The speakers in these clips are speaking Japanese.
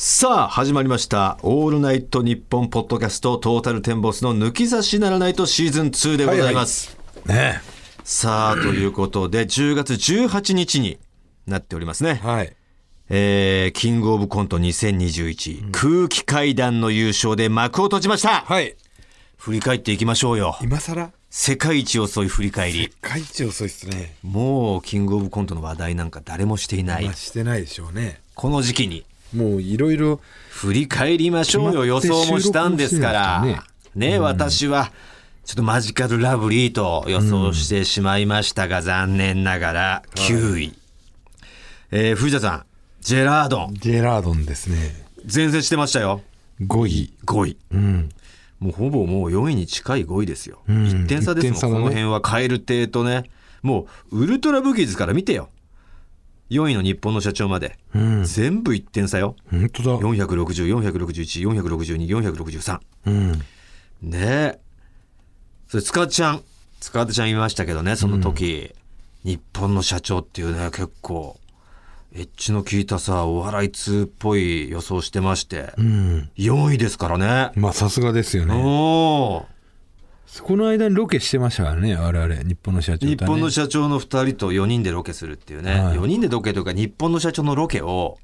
さあ、始まりました。オールナイトニッポンポッドキャストトータルテンボスの抜き差しならないとシーズン2でございます。ねさあ、ということで、10月18日になっておりますね。はい。えー、キングオブコント2021、空気階段の優勝で幕を閉じました。はい。振り返っていきましょうよ。今更？世界一遅い振り返り。会一遅いっすね。もう、キングオブコントの話題なんか誰もしていないまあ、。してないでしょうね。この時期に。もういろいろ、振り返りましょうよ。予想もしたんですから。収録もしてね私はちょっとマジカルラブリーと予想してしまいましたが、残念ながら9位、えー藤田さんジェラードン。ジェラードンですね。前線してましたよ。5位。5位。うん。もうほぼもう4位に近い5位ですよ、ん。1点差ですもん、ね。この辺は蛙亭とね。もうウルトラブギーズから見てよ4位の日本の社長まで、うん。全部1点差よ本当だ。460461461463463うん。ねえ。それ、塚ちゃん。塚ちゃん言いましたけどね、その時、日本の社長っていうね、結構、エッジの効いたさ、お笑い通っぽい予想してまして、うん。4位ですからね。まあ、さすがですよね。おーこの間にロケしてましたからね、我々、日本の社長とね。日本の社長の2人と4人でロケするっていうね、はい。4人でロケというか、日本の社長のロケを、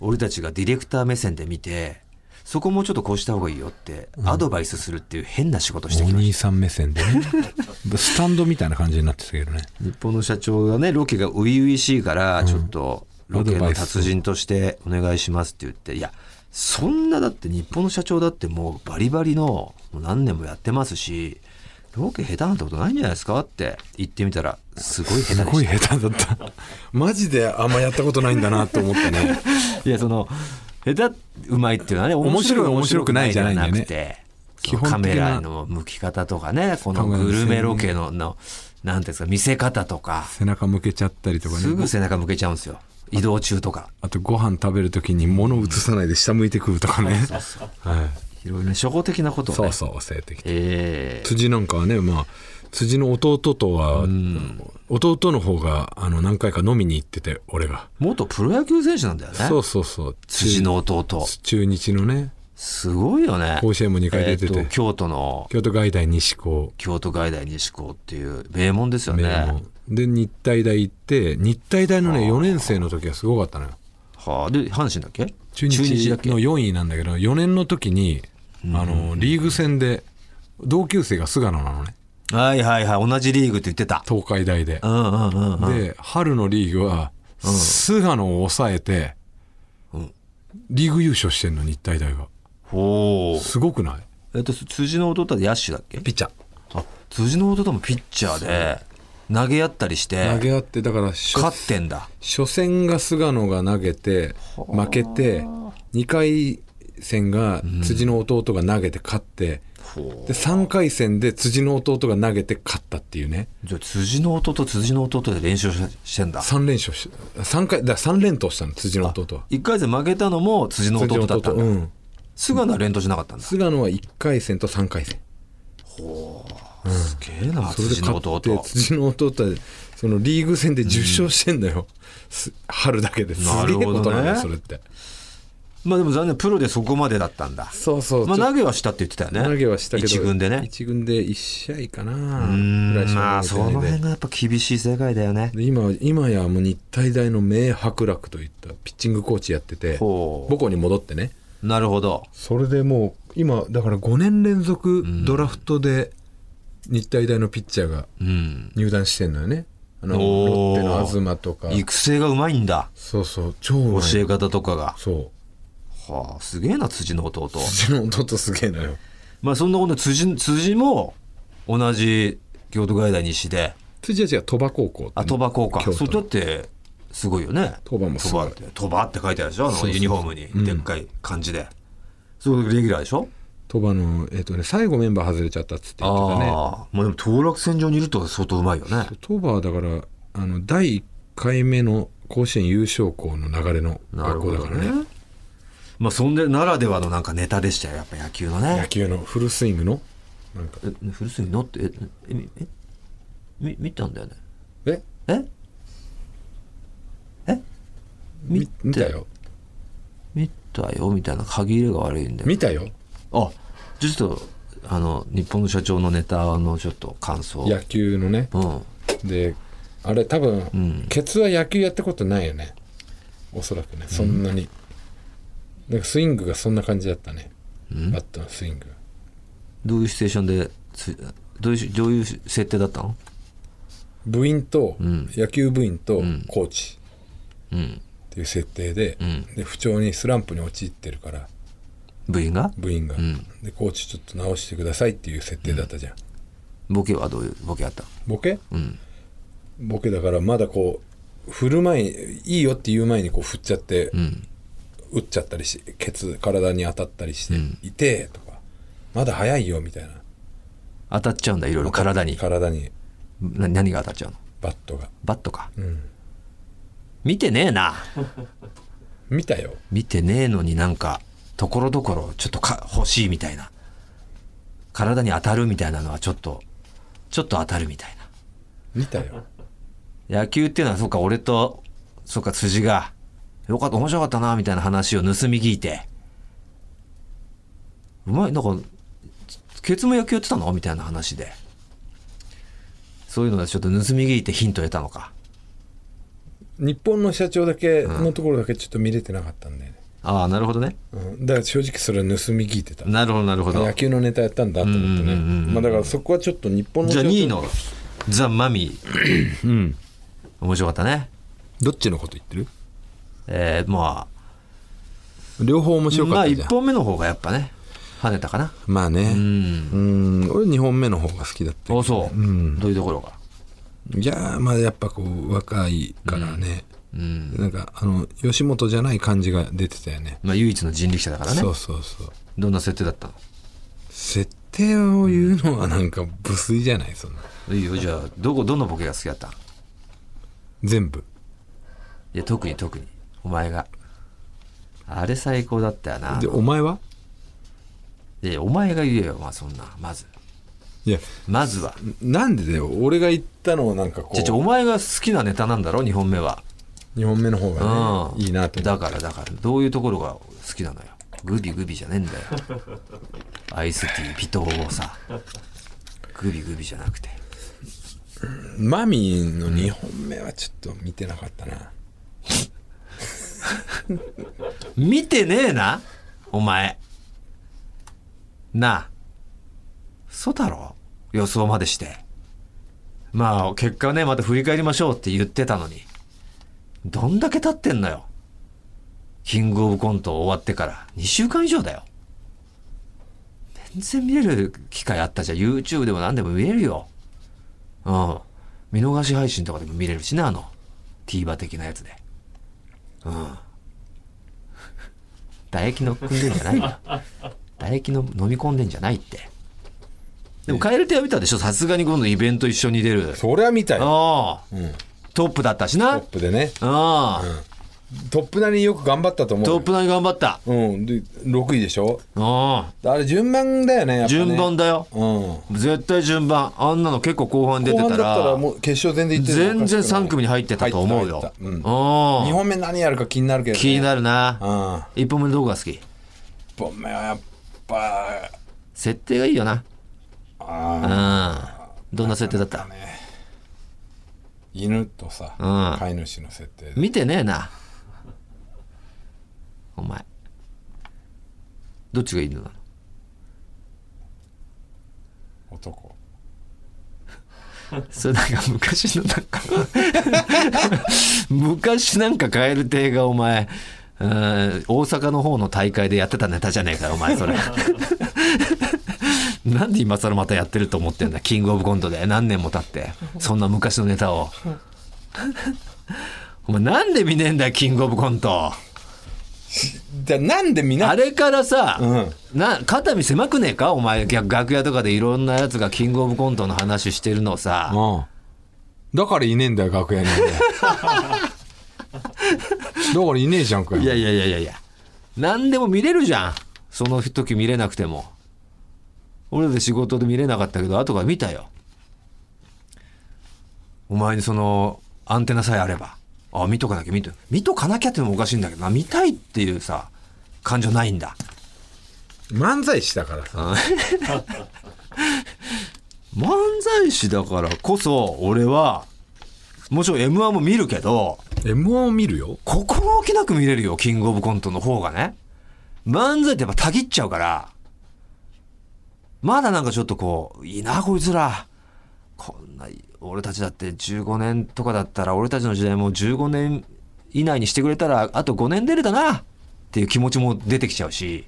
俺たちがディレクター目線で見て、そこもうちょっとこうした方がいいよって、アドバイスするっていう変な仕事しておきました。兄さん目線でね。スタンドみたいな感じになってたけどね。日本の社長がねロケが初々しいからちょっとロケの達人としてお願いしますって言っていやそんなだって日本の社長だってもうバリバリのもう何年もやってますしロケ下手なんてことないんじゃないですかって言ってみたらすごい下手すごいでした下手だった。マジであんまやったことないんだなと思ってね。いやその下手うまいっていうのはね面白い面面白くないじゃないんだよねカメラの向き方とかねこのグルメロケののなんていうんですか見せ方とか背中向けちゃったりとかすね。ぐ背中向けちゃうんですよ移動中とかあとご飯食べるときに物映さないで下向いてくるとかね。はい。いろいろね初歩的なことをね。そうそう、性的。ええ。辻なんかはね、まあ、辻の弟とは、弟の方が、あの、何回か飲みに行ってて、俺が。元プロ野球選手なんだよね。そうそうそう。辻の弟。中日のね、すごいよね。甲子園も2回出てて。えーと京都の。京都外大西高、京都外大西高っていう名門ですよ名ね門。で、日体大行って、日体大のね、4年生の時はすごかったのよ。はあ。で阪神だっけ？中日の4位なんだけど、4年の時に、あの、リーグ戦で、同級生が菅野なのね。はいはいはい。同じリーグって言ってた。東海大で。う。んうんうんうん。で、春のリーグは、菅野を抑えて、リーグ優勝してんの、日体大が。ほう。すごくない？えっと辻の弟は野手だっけ？ピッチャー。あ辻の弟もピッチャーで投げ合ったりして投げ合って、だから初、勝ってんだ。初戦が菅野が投げて、負けて、2回戦が辻の弟が投げて勝って、で、3回戦で辻の弟が投げて勝ったっていうね。じゃあ辻の弟辻の弟で練習ししてんだ。3連勝し、3回、だから3連投したの、辻の弟は。一回戦負けたのも辻の弟だったんだ、うん。菅野は連投しなかったんだ。菅野は1回戦と3回戦。すげえなそれで辻の弟。辻の弟はそのリーグ戦で10勝してんだよ、す春だけで。すげえことなんだよそれってまあでも残念プロでそこまでだったんだ。そうそう。まあ投げはしたって言ってたよね。投げはしたけど一軍でね。一軍で1試合かな。うんまあその辺がやっぱ厳しい世界だよね。で今今やもう日体大の名伯楽といったピッチングコーチやってて母校に戻ってね。なるほど。それでもう今だから5年連続ドラフトで日体大のピッチャーがうん。入団してんのよね。あのロッテの東とか。育成がうまいんだ。そうそう。超教え方とかが。そうはあすげえな辻の弟。うちの弟すげえのよ。まあそんなことで辻辻も同じ京都外大西で辻は違う鳥羽高校あ鳥羽高か。京都それだってすごいよね。鳥羽もすごい。鳥羽って書いてあるでしょ？あのユニフォームに。でっかい漢字で、それレギュラーでしょ？鳥羽のえっ、とね最後メンバー外れちゃったっつって言ってたね。ああまあでも当落線上にいると相当うまいよね。鳥羽はだからあの第1回目の甲子園優勝校の流れの学校だからね。ねまあそんでならではのなんかネタでしたよやっぱ野球の野ね球のフルスイングの？なんか。えフルスイング乗ってええみえみ見たんだよね。え？え？え？み見たよ。見たよみたいな歯切れが悪いんで見たよ。あちょっとあの日本の社長のネタのちょっと感想。野球のね。うん。であれ多分、ん。ケツは野球やったことないよね。おそらくね。そんなに、なんかスイングがそんな感じだったね、バットのスイング。どういうシチュエーションでつどういうどういう設定だったの？部員と、ん。野球部員とコーチ。うん。っていう設定で,、ん。で不調にスランプに陥ってるから部員が？部員が、ん。でコーチちょっと直してくださいっていう設定だったじゃん、ボケはどういうボケあった？ボケ？うん。ボケだからまだこう振る前にいいよって言う前にこう振っちゃって、うん打っちゃったりしケツ体に当たったりして「痛え」とか「まだ早いよ」みたいな。当たっちゃうんだいろいろ体に。体に。な何が当たっちゃうの？バットが。バットか。うん。見てねえな。見たよ。見てねえのになんかところどころちょっとか欲しいみたいな。体に当たるみたいなのはちょっとちょっと当たるみたい見たよ。な野球っていうのはそうか俺とそうか辻がよかった面白かったなみたいな話を盗み聞いて。うまいなんかケツも野球やってたの？みたいな話で。そういうのでちょっと盗み聞いてヒント得たのか。日本の社長だけのところだけちょっと見れてなかったんだよね、ああなるほどね。うん、だから正直それは盗み聞いてた。なるほどなるほど。野球のネタやったんだと思ってね。うんうんうんうんまあだからそこはちょっと日本のじゃあ社長2位のザ・マミ。ーうん。面白かったね。どっちのこと言ってる？えー、ま両方面あまあ1白かったじゃん、本目の方がやっぱね跳ねたかな。まあね。ううん。ん俺2本目の方が好きだったあそう、ん。どういうところが？いやーまあやっぱこう若いからね、うん。なんかあの吉本じゃない感じが出てたよね。まあ唯一の人力車だからね。そうそうそう。どんな設定だった設定を言うのはなんか無粋じゃないそんな。のいいよじゃあどこどのボケが好きだった？全部。いや特に特にお前が。あれ最高だったよな。でお前は？いやお前が言えよまあそんな。まず。いやまずは。なんでだよ？俺が言ったのをなんかこちょちょおう前が好きなネタなんだろ？2本目は。2本目の方がうん。ねいいなと思だからだから。どういうところが好きなのよ？グビグビじゃねえんだよ。アイスティー微糖をさ。グビグビじゃなくて。マミーの2本目はちょっと見てなかったな 見てねえなお前。なあそうだろ？予想までして。まあ結果ねまた振り返りましょうって言ってたのに。どんだけ経ってんのよ。キングオブコント終わってから。2週間以上だよ。全然見れる機会あったじゃん。YouTube でも何でも見れるよ。うん。見逃し配信とかでも見れるしねあの TVer 的なやつで。うん。唾液の組んでんじゃないよ。唾液の飲み込んでんじゃないって。でも蛙亭は見たでしょ？さすがに今度イベント一緒に出る。そりゃ見たよ、うん、トップだったしトなップでね。ああ、トップなりによく頑張ったと思う。よトップなり頑張った。うん。で6位でしょ？ああ。あれ順番だよねね。順番だよ。うん。絶対順番。あんなの結構後半出て後半だたらったらもう決勝全然い。ってる全然3組に入ってたと思うよ。うん。ああ2本目何やるか気になるけど、ね、気になるな。あ1本目どこが好き？1本目はやっぱ設定がいいよな。あうん。どんな設定だった？あね犬とさ、うん。飼い主の設定で見てねえなお前。どっちが犬なの？男。それなんか昔のなんか 昔なんか蛙亭がお前。うん大阪の方の大会でやってたネタじゃねえかよお前それ。なんで今更またやってると思ってんだ？キングオブコントで。何年も経って。そんな昔のネタを。お前なんで見ねえんだよキングオブコントじゃあなんでみんなあれからさ、うん。な肩身狭くねえか？お前逆楽屋とかでいろんなやつがキングオブコントの話してるのをさ、うん。だからいねえんだよ楽屋に俺 だからいねえじゃんかよ。いやいやいやいや。いや何でも見れるじゃん。その時見れなくても。俺で仕事で見れなかったけど後から見たよ。お前にそのアンテナさえあればあ見とかなきゃ見と見とかなきゃってのもおかしいんだけどな見たいっていうさ感情ないんだ。漫才師だからさ。漫才師だからこそ俺はもちろん m 1も見るけど m 1を見るよ？心置きなく見れるよキングオブコントの方がね。漫才ってやっぱたぎっちゃうからまだなんかちょっとこういいなこいつらこんな俺たちだって15年とかだったら俺たちの時代も15年以内にしてくれたらあと5年出るだなっていう気持ちも出てきちゃうし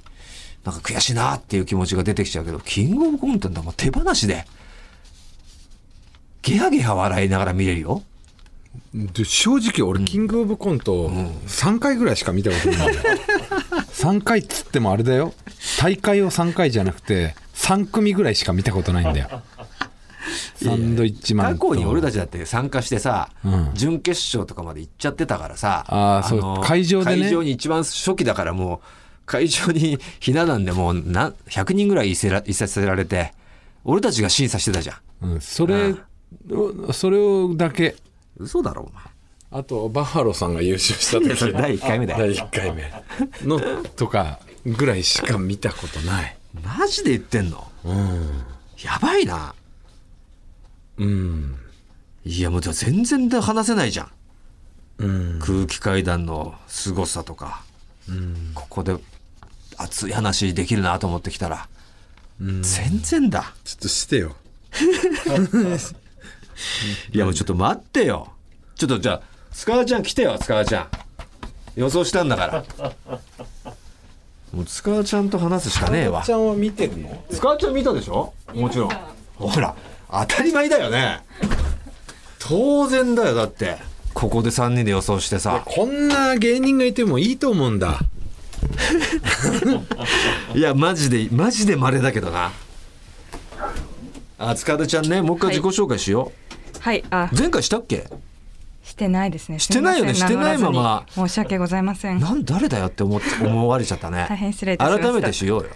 なんか悔しいなっていう気持ちが出てきちゃうけどキングオブコントってもう手放しでゲハゲハ笑いながら見れるよ。で正直俺キングオブコント3回ぐらいしか見たことないんだよ。3回っつってもあれだよ。大会を3回じゃなくて3組ぐらいしか見たことないんだよサンドイッチマンと。過去に俺たちだって参加してさ、うん。準決勝とかまで行っちゃってたからさあーそう会場でね。会場に一番初期だからもう会場にひな壇でもうな100人ぐらいいせらいさせられて俺たちが審査してたじゃん。うん、それをそれをだけ。嘘だろお前。あとバッファローさんが優勝した時。第1回目だよ。第1回目。のとかぐらいしか見たことない。マジで言ってんの？うん。やばいなうん。いやもうじゃあ全然で話せないじゃん。うん空気階段の凄さとか。うんここで熱い話できるなと思ってきたら。うんちょ全然だっとしてよ。いやもうちょっと待ってよ。ちょっとじゃあ塚田ちゃん来てよ塚田ちゃん。予想したんだから。もう塚田ちゃんと話すしかねえわ。ちゃんは見てるの？塚田ちゃん見たでしょ？もちろん。ほら当たり前だよね。当然だよだって。ここで3人で予想してさ。こんな芸人がいてもいいと思うんだ。いやマジでマジで稀だけどな。あ塚田ちゃんねもう一回自己紹介しよはい、あ。う、、前回したっけ？してないですね。してないよね？してないまま。申し訳ございません。なん誰だよ？って思って思われちゃったね。大変失礼いたしました。改めてしようよ。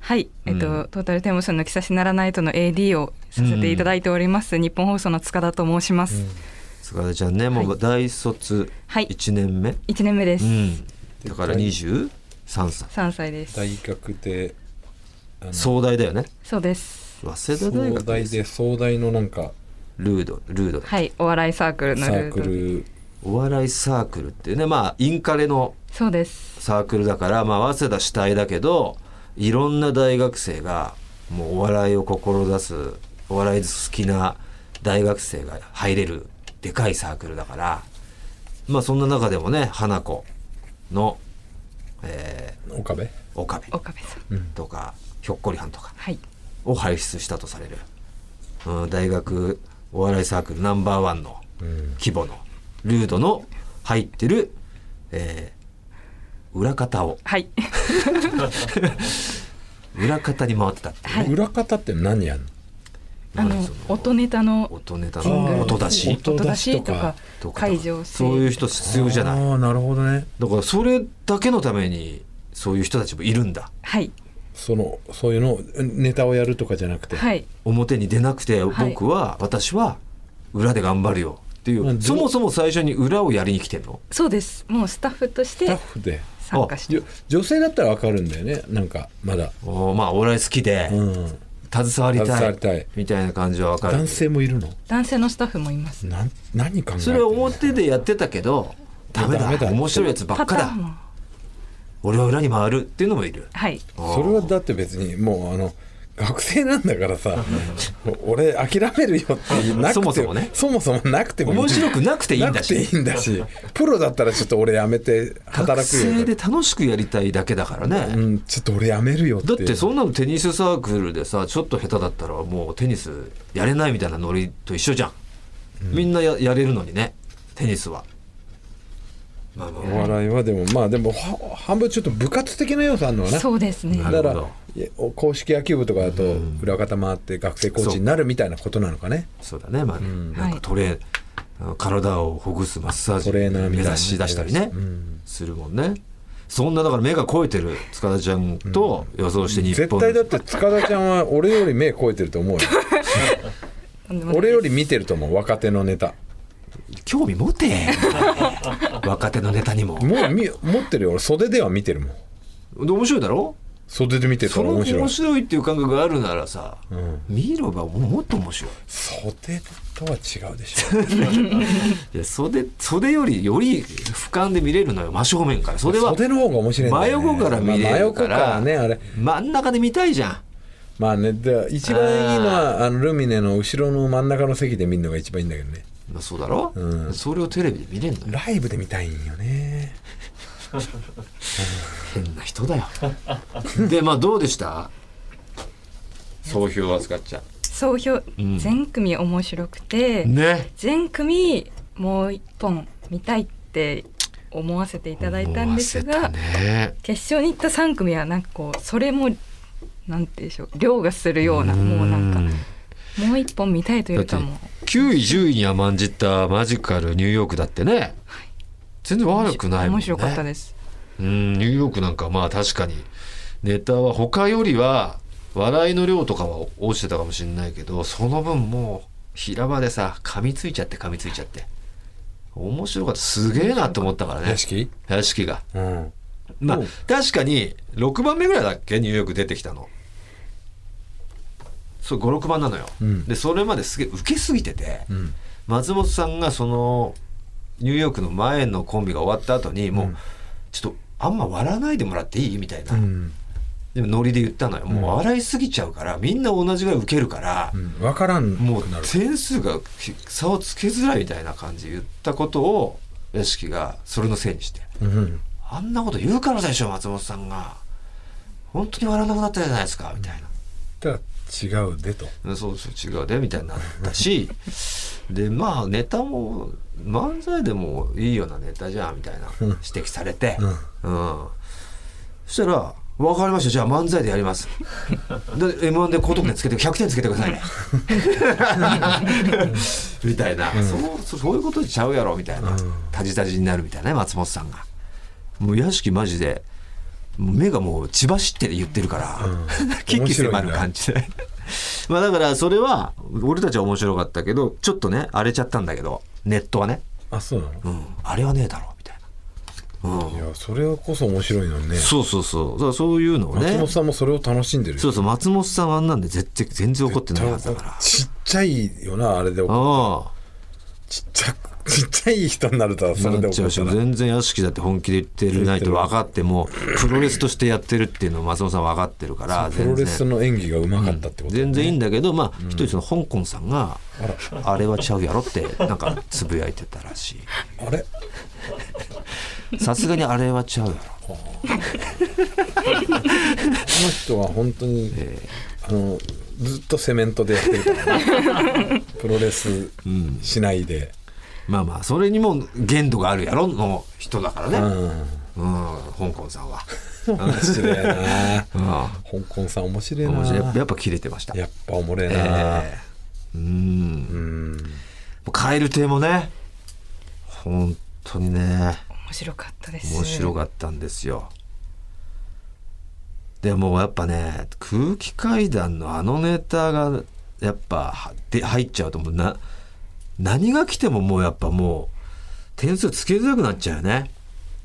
はい、えっと、うん。トータルテンボスの木差しならないとの AD をさせていただいております。日本放送の塚田と申します。塚田ちゃんねもう大卒はい1年目、一年目です。うんだから23歳三歳です。大学で壮大だよねそうです。早稲田大壮学大で壮大のなんかルードルードはい、お笑いサークルのサールート。クルお笑いサークルっていうねまあインカレのそうです。サークルだからまあ早稲田主体だけどいろんな大学生がもうお笑いを志すお笑い好きな大学生が入れるでかいサークルだからまあそんな中でもね花子の、え岡部？ー、岡部。岡部さん。とかひょっこりはんとか。はい。を輩出したとされる、うん、大学お笑いサークルナンバーワンのうん。規模のルードの入ってる、えー裏方を。はい。裏方に回ってたっていうね、裏方って何やんの？あの音ネタの音ネタの音出し？音音出しと音出しかとか。会場そういう人必要じゃない。ああなるほどね。だからそれだけのためにそういう人たちもいるんだ。はい。そのそういうのネタをやるとかじゃなくて、はい。表に出なくてはい。僕は、私は裏で頑張るよ。っていう、そもそも最初に裏をやりに来てんの？そうです。もうスタッフとしスタッてフで。参加して。女性だったらわかるんだよね。なんかまだ、おまあお笑い好きで、うん、携わりたい携わりたい。みたいな感じはわかる。男性もいるの？男性のスタッフもいます。なん何考えてそれは表でやってたけどダメだ。ダメだ。面白いやつばっかだ。俺は裏に回るっていうのもいる。はい。それはだって別にもうあの学生なんだからさ俺諦めるよってなくてそもそもね。そもそもなくても面白くなくていいんだし。なくていいんだし。プロだったらちょっと俺やめて学働くよ生で楽しくやりたいだけだからね、うん、ちょっと俺やめるよって。だってそんなのテニスサークルでさちょっと下手だったらもうテニスやれないみたいなノリと一緒じゃん、みんなややれるのにね。テニスはお笑いはでもまあでもは半分ちょっと部活的な要素あるのかな。そうですね。だから公式野球部とかだと裏方回って学生コーチになるみたいなことなのかね。そうだねまあ、ん。なんかトレ体をほぐすマッサージトレーナーみたいな目指し出したりね、うん。するもんね。そんなだから目が肥えてる塚田ちゃんと予想して日本、絶対だって塚田ちゃんは俺より目超えてると思うよ。俺より見てると思う若手のネタ興味持て。若手のネタにも。もうみ持ってるよ。俺袖では見てるもん。で面白いだろ？袖で見てたら面白い。面白いっていう感覚があるならさ、うん。見ればもっと面白い。袖とは違うでしょ。いや袖袖よりより俯瞰で見れるのよ。真正面から。袖は袖の方が面白いんだよ、ね、真横から見れるから。まあ真横からねあれ。真ん中で見たいじゃん。まあねで一番いいのはあのルミネの後ろの真ん中の席で見るのが一番いいんだけどねまあそうだろ、うん。それをテレビで見れんのよ。ライブで見たいんよね。変な人だよ。でまあどうでした？総評扱っちゃ総評、ん。全組面白くて、ね。全組もう一本見たいって思わせていただいたんですが、ね。決勝に行った3組はなんかこうそれもなんて言うんでしょう凌駕するようなもうなんかもう一本見たいというかも9位10位に甘んじったマジカルニューヨークだってね。全然悪くないもんね。面白かったです。うんニューヨークなんかまあ確かに。ネタは他よりは笑いの量とかは落ちてたかもしれないけどその分もう平場でさ噛みついちゃって噛みついちゃって。面白かった。すげえなと思ったからね。屋敷？屋敷が。うん。まあ確かに6番目ぐらいだっけ？ニューヨーク出てきたのそう56番なのよ、うん。でそれまですげえ受けすぎてて、うん。松本さんがそのニューヨークの前のコンビが終わった後にもう、うん。ちょっとあんま笑わないでもらっていい？みたいな、うん。でもノリで言ったのよ。もう笑いすぎちゃうからみんな同じぐらい受けるからう、ん。分からんもう点数が差をつけづらいみたいな感じで言ったことを屋敷がそれのせいにして。うん。あんなこと言うからでしょ松本さんが。本当に笑わなくなったじゃないですかみたいな。だから違うでと。うんそうそう違うでみたいになったし でまあネタも漫才でもいいようなネタじゃんみたいな指摘されて、うん。そしたら「分かりました。じゃあ漫才でやります」で m 1で高得点つけて100点つけてくださいね。みたいな、そうそういうことちゃうやろみたいな、タジタジになるみたいなね松本さんが。もう屋敷マジで目がもう血走って言ってるから、危機迫る感じで。まあだからそれは俺たちは面白かったけどちょっとね荒れちゃったんだけどネットはね、あそうなの？うん、あれはねえだろみたいな、うん。いやそれこそ面白いのにね。そうそうそう。だからそういうのをね。松本さんもそれを楽しんでるよ。そうそう松本さんはあんなんで絶対全然怒ってないはずだから。ちっちゃいよなあれであちっちゃ ちっちゃい人になるとあそれで全然屋敷だって本気で言ってるないと分かってもプロレスとしてやってるっていうのを松本さん分かってるからプロレスの演技がうまかったってこと全然いいんだけどまあ一人その香港さんがあれはちゃうやろってなんかつぶやいてたらしあれ？いさすがにあれはちゃうやろ。この人は本当に、あのずっとセメントでやってるからね。プロレスしないで、まあまあそれにも限度があるやろの人だからね。うん。うん香港さんは。面白いな。うん。香港さん面白いな。面白い。やっぱ切れてました。やっぱおもれえな、ええ。うん。うん。もう蛙亭もね本当にね。面白かったです。面白かったんですよ。でもやっぱね空気階段のあのネタがやっぱはで入っちゃうともうな何が来てももうやっぱもう点数つけづらくなっちゃうよね。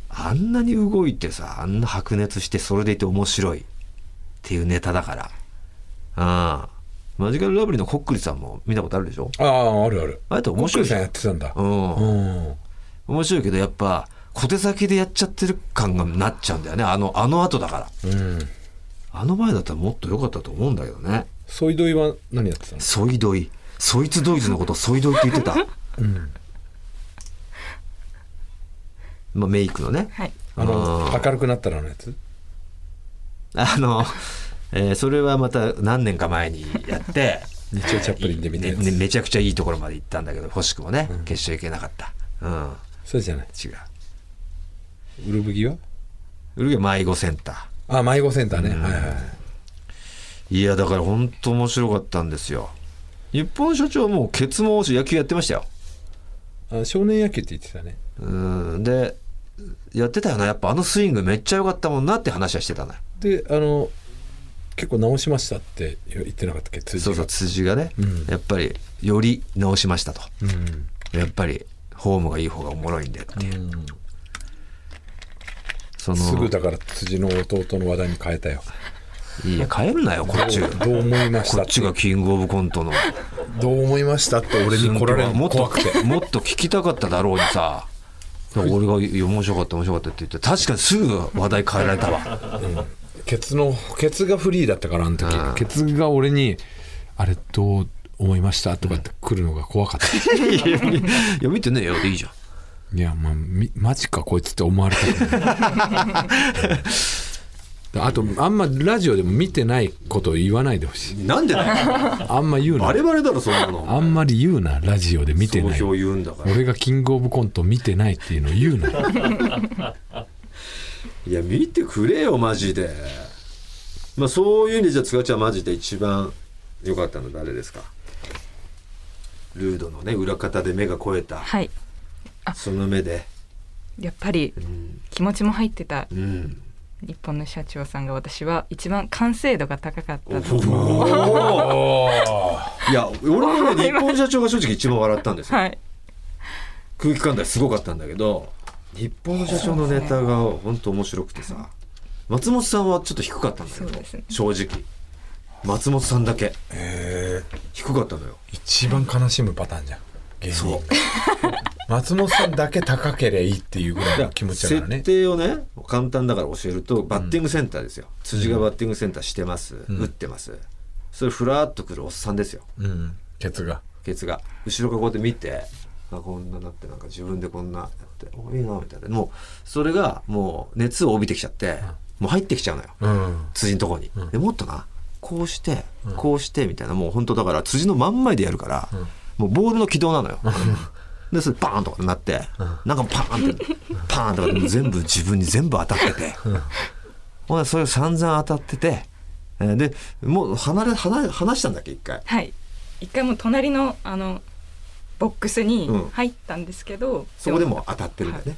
あんなに動いてさあんな白熱してそれでいて面白い。っていうネタだから。ああ。マジカルラブリーのコックリさんも見たことあるでしょ？あああるある。あれって面面白いさん白いじゃんやってたんだ。うんうん。面白いけどやっぱ小手先でやっちゃってる感がなっちゃうんだよね。あのあの後だから。うん。あの前だったらもっと良かったと思うんだけどね。ソイドイは何やってたの？ソイドイそいつドイツのことをソイドイって言ってた、うん。まあ、メイクのね。はい。あのあ明るくなったらのやつ？あの、えーそれはまた何年か前にやって 日曜チャップリンで見たやつ、ねねめちゃくちゃいいところまで行ったんだけど惜しくもね、決勝行けなかった。うん。そうじゃない。違う。ウルブギは？ウルゲ迷子センタあ迷子センターね、はいはいーい。やだから本当面白かったんですよ日本社長はもうケツも野球やってましたよ。あ少年野球って言ってたね。うん。でやってたよな。やっぱあのスイングめっちゃ良かったもんなって話はしてたのよ。であの結構直しましたって言ってなかったっけ？辻が。そうそう辻がね、うん。やっぱりより直しましたと。うん。やっぱりホームがいい方がおもろいんでっていう、うん。その。すぐだから辻の弟の話題に変えたよいや変えるなよこっち。がどう思いました？こっちがキングオブコントの。どう思いました？って俺に来られるもっとの怖くて。もっと聞きたかっただろうにさ。俺が面白かった面白かったって言って確かにすぐ話題変えられたわ。ケツのケツがフリーだったからあの時。うん。ケツが俺に「あれどう思いました?」とかって来るのが怖かった。いやいや見てねえよ。でいいじゃん。いやまあみマジかこいつって思われたくない あとあんまラジオでも見てないことを言わないでほしい。なんでだよ。あんま言うな。バレバレだろそんなの。あんまり言うなラジオで見てない。総評言うんだから。俺がキングオブコント見てないっていうのを言うな。いや見てくれよマジで。まあそういう意味でじゃあ塚ちゃんマジで一番良かったの誰ですか？ルードのね裏方で目が肥えた。はい。その目で。やっぱりうん、気持ちも入ってた。うん、日本の社長さんが私は一番完成度が高かったおとおいや俺もね日本社長が正直一番笑ったんですよ。はい。空気感帯すごかったんだけど日本の社長のネタが本当面白くてさ松本さんはちょっと低かったんだけど、ね。正直。松本さんだけ。へえ低かったのよ。一番悲しむパターンじゃん芸人そう。松本さんだけ高ければいいっていうぐらいの気持ちだから設ね定をね簡単だから教えるとバッティングセンターですよ、辻がバッティングセンターしてます、ん。打ってます。それふらっとくるおっさんですよ。うん。ケツが。ケツが。後ろからこうやって見てあこんななってなんか自分でこんなやっておいいなみたいな。もうそれがもう熱を帯びてきちゃって、もう入ってきちゃうのよ。うん。辻のとこに、うん。でもっとな？こうしてうん。こうしてみたいな。もう本当だから辻の真ん前でやるから、もうボールの軌道なのよ。でそれバーンとかなって、なんかパーンってパーンとか全部自分に全部当たってて、ほんでそれ散々当たってて、えーでもう離れ離れ離したんだっけ一回。はい。一回もう隣のあのボックスにうん。入ったんですけど、そこでも当たってるんだよね。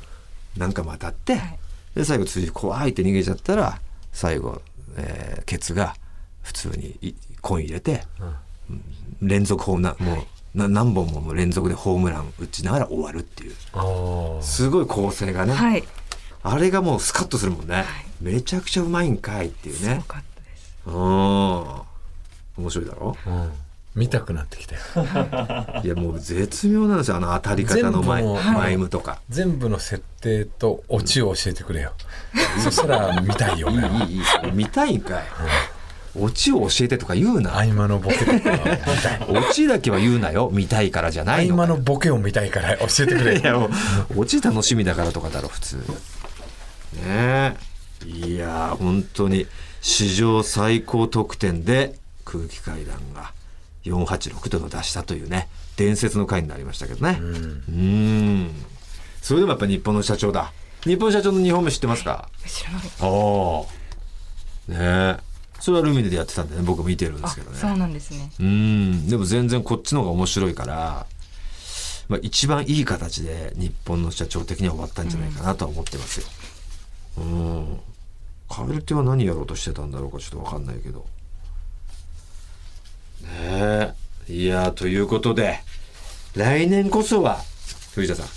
何回も当たって、はい。で最後辻怖いって逃げちゃったら最後、えーケツが普通にいコイン入れて、連続ホームランもうな何本も連続でホームラン打ちながら終わるっていう。すごい構成がね、はい。あれがもうスカッとするもんね、めちゃくちゃうまいんかいっていうね。すごかったです。うん。面白いだろ？うん。見たくなってきたよ。いやもう絶妙なんですよ。あの当たり方のマイマイムとか、全部の設定とオチを教えてくれよ。そしたら見たいよいいいいいい。見たいんかい、オチを教えてとか言うな。合間のボケとか。オチだけは言うなよ。見たいからじゃな合いの。間のボケを見たいから教えてくれいやもうオチ楽しみだからとかだろ普通。ね。えいや本当に史上最高得点で空気階段が486というのを出したというね伝説の回になりましたけどね。うん。それでもやっぱ日本の社長だ。日本社長の2本目知ってますか？知らない。ああ。ね。えそれはルミネでやってたんでね僕見てるんであすけどねそうなんですねうんでも全然こっちの方が面白いから、まあ、一番いい形で日本の社長的には終わったんじゃないかなとは思ってますよ。うん。カエルテは何やろうとしてたんだろうかちょっと分かんないけど。ねえ。いやーということで来年こそは藤田さん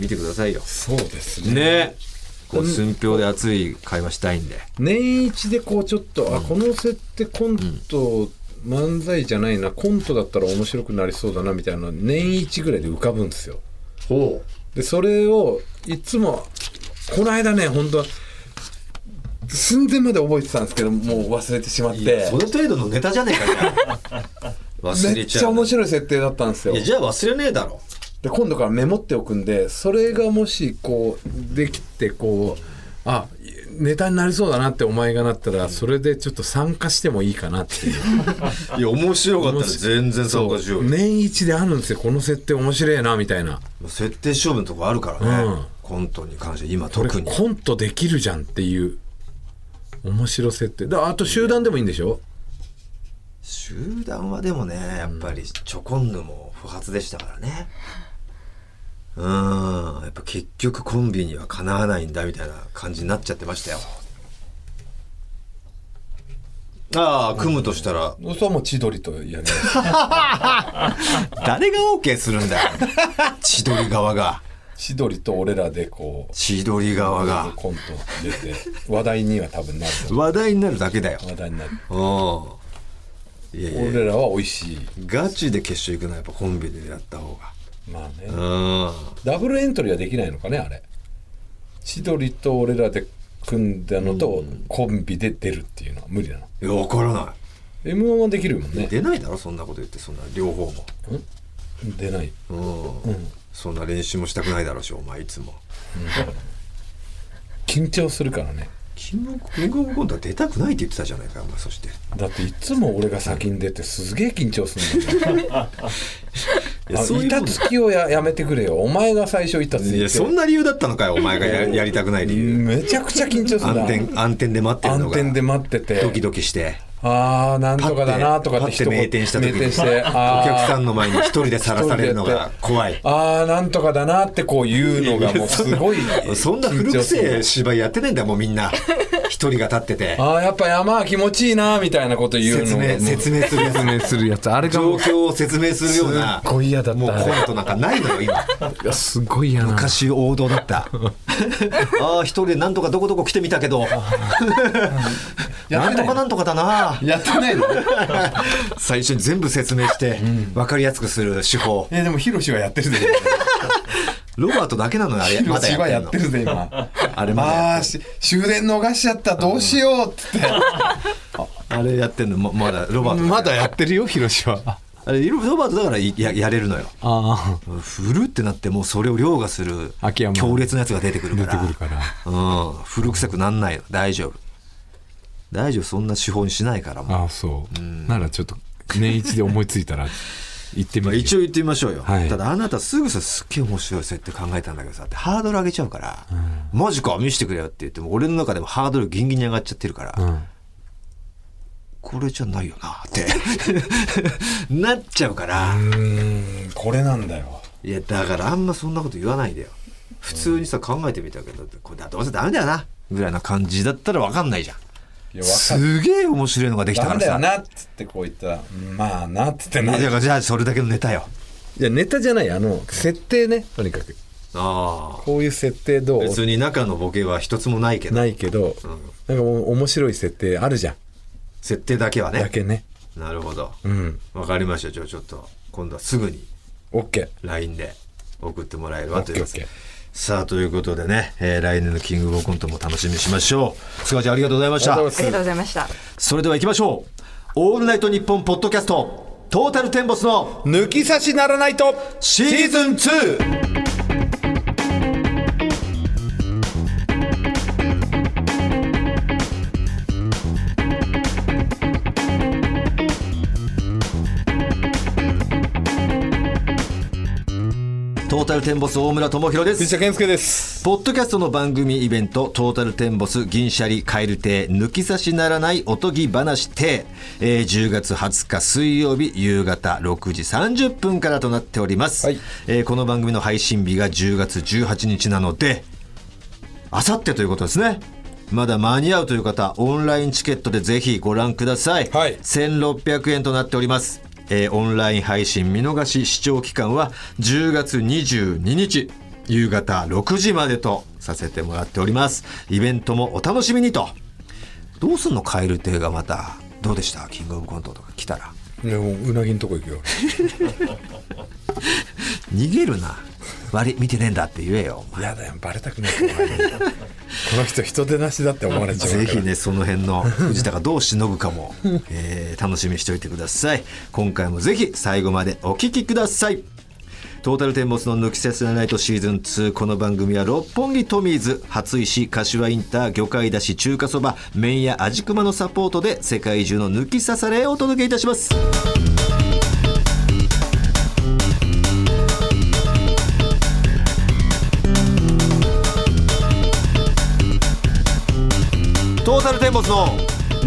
見てくださいよ。そうですねねえ。こう寸評で熱い会話したいんで。年一でこうちょっと、あこの設定コント、漫才じゃないなコントだったら面白くなりそうだなみたいなの年一ぐらいで浮かぶんですよほでそれをいつもこの間ね本当は寸前まで覚えてたんですけどもう忘れてしまってその程度のネタじゃねえかじゃあ忘 めっちゃ面れちゃう。白い設定だったんですよいやじゃあ忘れねえだろ。で今度からメモっておくんでそれがもしこうできてこうあネタになりそうだなってお前がなったらそれでちょっと参加してもいいかなっていう。いや面白かったら全然参加しようよ。年一であるんですよ。この設定面白いなみたいな。設定勝負のとこあるからね、うん。コントに関して今特に。コントできるじゃんっていう面白設定。だあと集団でもいいんでしょ？集団はでもねやっぱりちょこんぬも不発でしたからね。うん。やっぱ結局コンビにはかなわないんだみたいな感じになっちゃってましたよ。ああ組むとしたら。それはもう千鳥とやります。誰が OK するんだよ。千鳥側が。千鳥と俺らでこう。千鳥側が。コント出て。話題には多分なる話題になるだけだよ。う話題になる。うんいやいや俺らは美味しい。ガチで決勝行くのはやっぱコンビでやった方まあね。がうん。ダブルエントリーはできないのかねあれ。千鳥と俺らで組んだのとコンビで出るっていうのは無理なの。いや分からな m 1はできるもんいね。出ないだろそんなこと言ってそんな両方も。出ない。うん、そんな練習もしたくないだろうしお前いつも。緊張するからねキングオブコントは出たくないって言ってたじゃないかお前そして。だっていつも俺が先に出てすげえ緊張するん。だ。よ板つきをややめてくれよ。お前が最初板ついやそんな理由だったのかよお前がややりたくない理由。めちゃくちゃ緊張するんだ。暗転暗転で待ってるのが。暗転で待ってて。ドキドキしてああなんとかだなとかってパッて名店した時に。名店して。お客さんの前に一人でさらされるのが怖い。あーなんとかだなってこう言うのがもうすごい そんな古くせえ芝居やってないんだよもうみんな。一人が立ってて。ああやっぱ山は気持ちいいなみたいなこと言う説明の説明するやつ。説明するやつ。あれが状況を説明するようなすっごい嫌だった。もうコントなんかないのよ今。いやすごい嫌な。昔王道だった。ああ一人で何とかどこどこ来てみたけど。なんとかなんとかだなやってないの？最初に全部説明して分かりやすくする手法。えでもヒロシはやってるぜ ロバートだけなのよあれヒロまだシはやってるぜ今。あれまだやあ終電逃しちゃったどうしようっつって。あれやってんの。ままだロバートまだやってるよヒロシは。あれロバートだからややれるのよ。あ振るってなってもうそれを凌駕する強烈なやつが出てくるから。出てくるから。うん。古臭くなんないの。大丈夫大丈夫そんな手法にしないからもう。ああそう。ならちょっと年一で思いついたら行ってみ一応言ってみましょうよ、はい。ただあなたすぐさすっげえ面白い設定考えたんだけどさってハードル上げちゃうから、マジか見せてくれよって言っても俺の中でもハードルギンギンに上がっちゃってるから、うん。これじゃないよなって。なっちゃうから、うーんこれなんだよ。いやだからあんまそんなこと言わないでよ。普通にさ考えてみたけどこれどうせダメだよなぐらいな感じだったら分かんないじゃんすげえ面白いのができたなんだよからさなっつってこう言ったらうんまあなっつってなじゃあそれだけのネタよ。いやネタじゃない。あの設定ねとにかく。ああ。こういう設定どう？別に中のボケは一つもないけど。ないけど、なんかもう面白い設定あるじゃん、設定だけはね。だけね。なるほど。うん。わかりました。じゃあちょっと今度はすぐに OK LINE で送ってもらえればということで。OKOK さあということでね、えー来年のキングオブコントも楽しみにしましょう。菅ちゃんありがとうございました。ありがとうございました。それでは行きましょう「オールナイトニッポン」ポッドキャストトータルテンボスの抜き差しならないとシーズン 2! トータルテンボス大村智弘です藤田健介ですポッドキャストの番組イベント、トータルテンボス銀シャリカエル亭抜き差しならないおとぎ話亭、えー10月20日水曜日夕方6時30分からとなっております。はいえーこの番組の配信日が10月18日なので、あさってということですね。まだ間に合うという方、オンラインチケットでぜひご覧ください。はい1600円となっております。えーオンライン配信見逃し視聴期間は10月22日夕方6時までとさせてもらっております。イベントもお楽しみにと。どうすんのカエル亭がまた？どうでした？キングオブコントとか来たら。でもうなぎのとこ行くよ 逃げるな。悪い、見てねえんだって言えよ。お前。やだよバレたくないこの人人手なしだって思われちゃうから。ぜひねその辺の藤田がどうしのぐかも、えー楽しみにしておいてください。今回もぜひ最後までお聞きください。トータルテンボスの抜き差しならないとシーズン2この番組は六本木トミーズ初石柏インター魚介だし中華そば麺屋味熊のサポートで世界中の抜き差されをお届けいたしますトータルテンボスの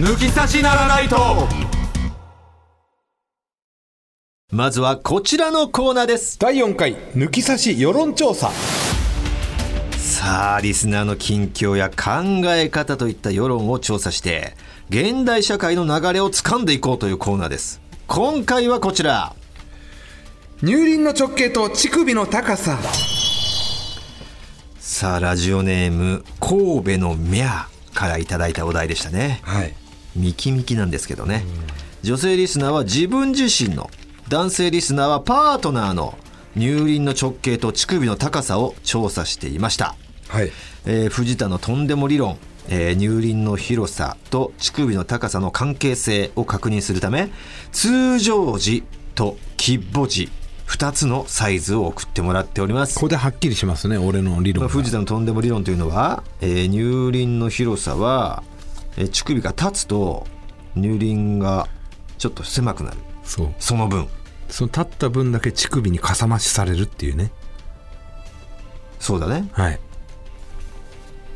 抜き差しならないと。まずはこちらのコーナーです。第4回抜き差し世論調査。さあリスナーの近況や考え方といった世論を調査して現代社会の流れを掴んでいこうというコーナーです。今回はこちら。乳輪の直径と乳首の高さ。さあラジオネーム神戸のミャーからいただいたお題でしたね。はい。ミキミキなんですけどね。女性リスナーは自分自身の男性リスナーはパートナーの乳輪の直径と乳首の高さを調査していました、はい。えー藤田のとんでも理論、えー乳輪の広さと乳首の高さの関係性を確認するため通常時とキッボ時2つのサイズを送ってもらっております。ここではっきりしますね俺の理論が。まあ藤田のとんでも理論というのは、えー乳輪の広さは、えー乳首が立つと乳輪がちょっと狭くなる。そう。その分。その立った分だけ乳首にかさ増しされるっていうね。そうだね。はい。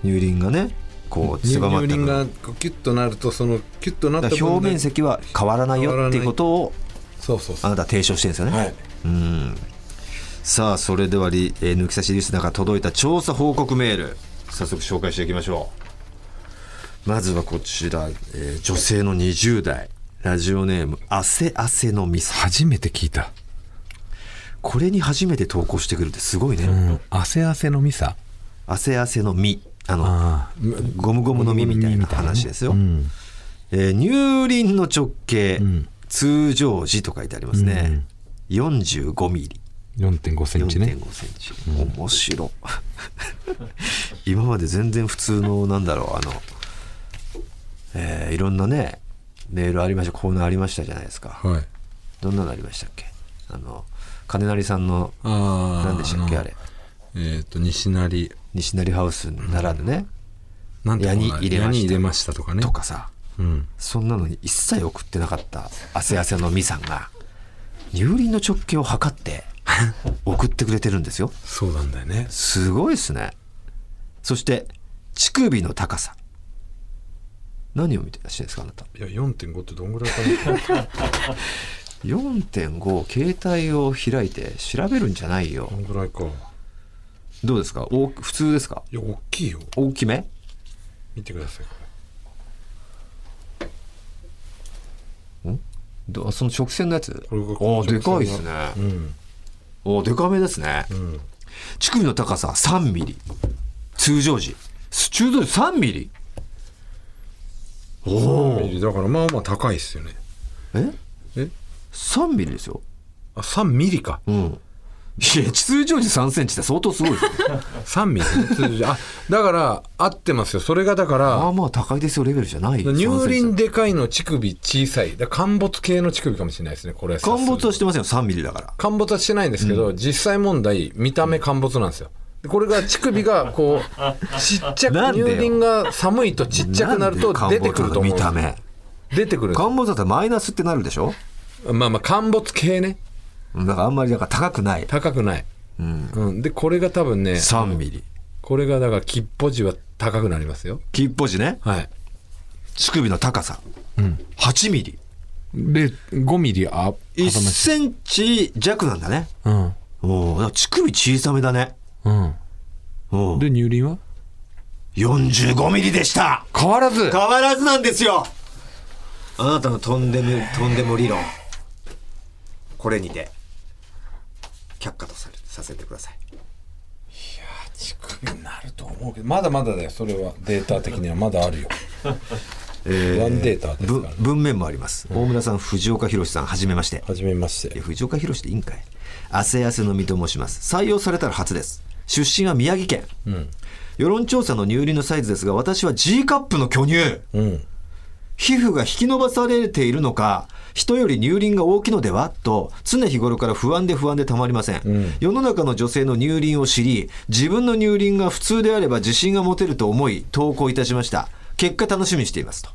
乳輪がねこう乳狭まった分輪がキュッとなるとそのキュッとなった表面積は変わらないよっていうことをそうそう。あなたは提唱してるんですよね、はいうん。さあそれではリ、えー抜き差しリスナーから届いた調査報告メール。早速紹介していきましょう。まずはこちら、えー女性の20代。ラジオネーム汗汗のミサ初めて聞いた。これに初めて投稿してくるってすごいね、うん。汗汗のミサ？汗汗の実あのああゴムゴムの実みたいな話ですよ、うん。えー乳輪の直径、ん。通常時と書いてありますね、45ミリ。4.5センチね。4.5センチ、面白。今まで全然普通のなんだろうあの、えーいろんなねメールありましたコーナーありましたじゃないですか。はい。どんなのありましたっけ？あの金成さんの何でしたっけあれ？えっ、と西成。西成ハウスならぬね、なんて矢に入れました。矢に入れましたとかね。とかさ。うん。そんなのに一切送ってなかった汗汗のみさんが乳輪の直径を測って 送ってくれてるんですよ。そうなんだよね。すごいですね。そして乳首の高さ。何を見てらっしゃるんですかあなた？いや4.5ってどんぐらいかな。4.5携帯を開いて調べるんじゃないよ。どんぐらいか。どうですか？大普通ですか？いや大きいよ。大きめ？見てくださいこどその直線のやつ？ああでかいですね、れうん。おでかめですね、うん。乳首の高さ3ミリ。通常時。通常時3ミリ。おお3ミリ。だからまあまあ高いっすよね。え？え？3ミリですよ。あ3ミリか。うんいや通常時3センチって相当すごいですよ3ミリね通常。あだから合ってますよ。それがだからまあまあ高いですよレベルじゃないよ。乳3センチ輪でかいの乳首小さい。だ陥没系の乳首かもしれないですねこれは陥没はししてませんよ3ミリだから。陥没はしてないんですけど、実際問題見た目陥没なんですよ。でこれが乳首がこうちっちゃく乳輪が寒いとちっちゃくなると出てくると思う見た目。出てくる陥没だったらマイナスってなるでしょ？まあまあ陥没系ねだからあんまりだから高くない。高くない、うん。うん、でこれが多分ね3ミリ。これがだから切っぽじは高くなりますよ。キッポジね。はい。乳首の高さ、8ミリ。で5ミリあ1センチ弱なんだね。うん。おおだから乳首小さめだね。うん。おおで乳輪は？45ミリでした。変わらず。変わらずなんですよ。あなたのとんでもとんでも理論。これにて却下とされさせてください。乳首になると思うけどまだまだだよそれは。データ的には。まだあるよ。えワンデータですからね。ぶ文面もあります、大村さん藤岡弘さんはじめまして。はじめまして。え藤岡弘でいいんかい。汗汗の身と申します。採用されたら初です。出身は宮城県、世論調査の乳輪のサイズですが私は G カップの巨乳。うん。皮膚が引き伸ばされているのか人より乳輪が大きいのでは？と常日頃から不安で不安でたまりません、世の中の女性の乳輪を知り自分の乳輪が普通であれば自信が持てると思い投稿いたしました。結果楽しみにしていますと。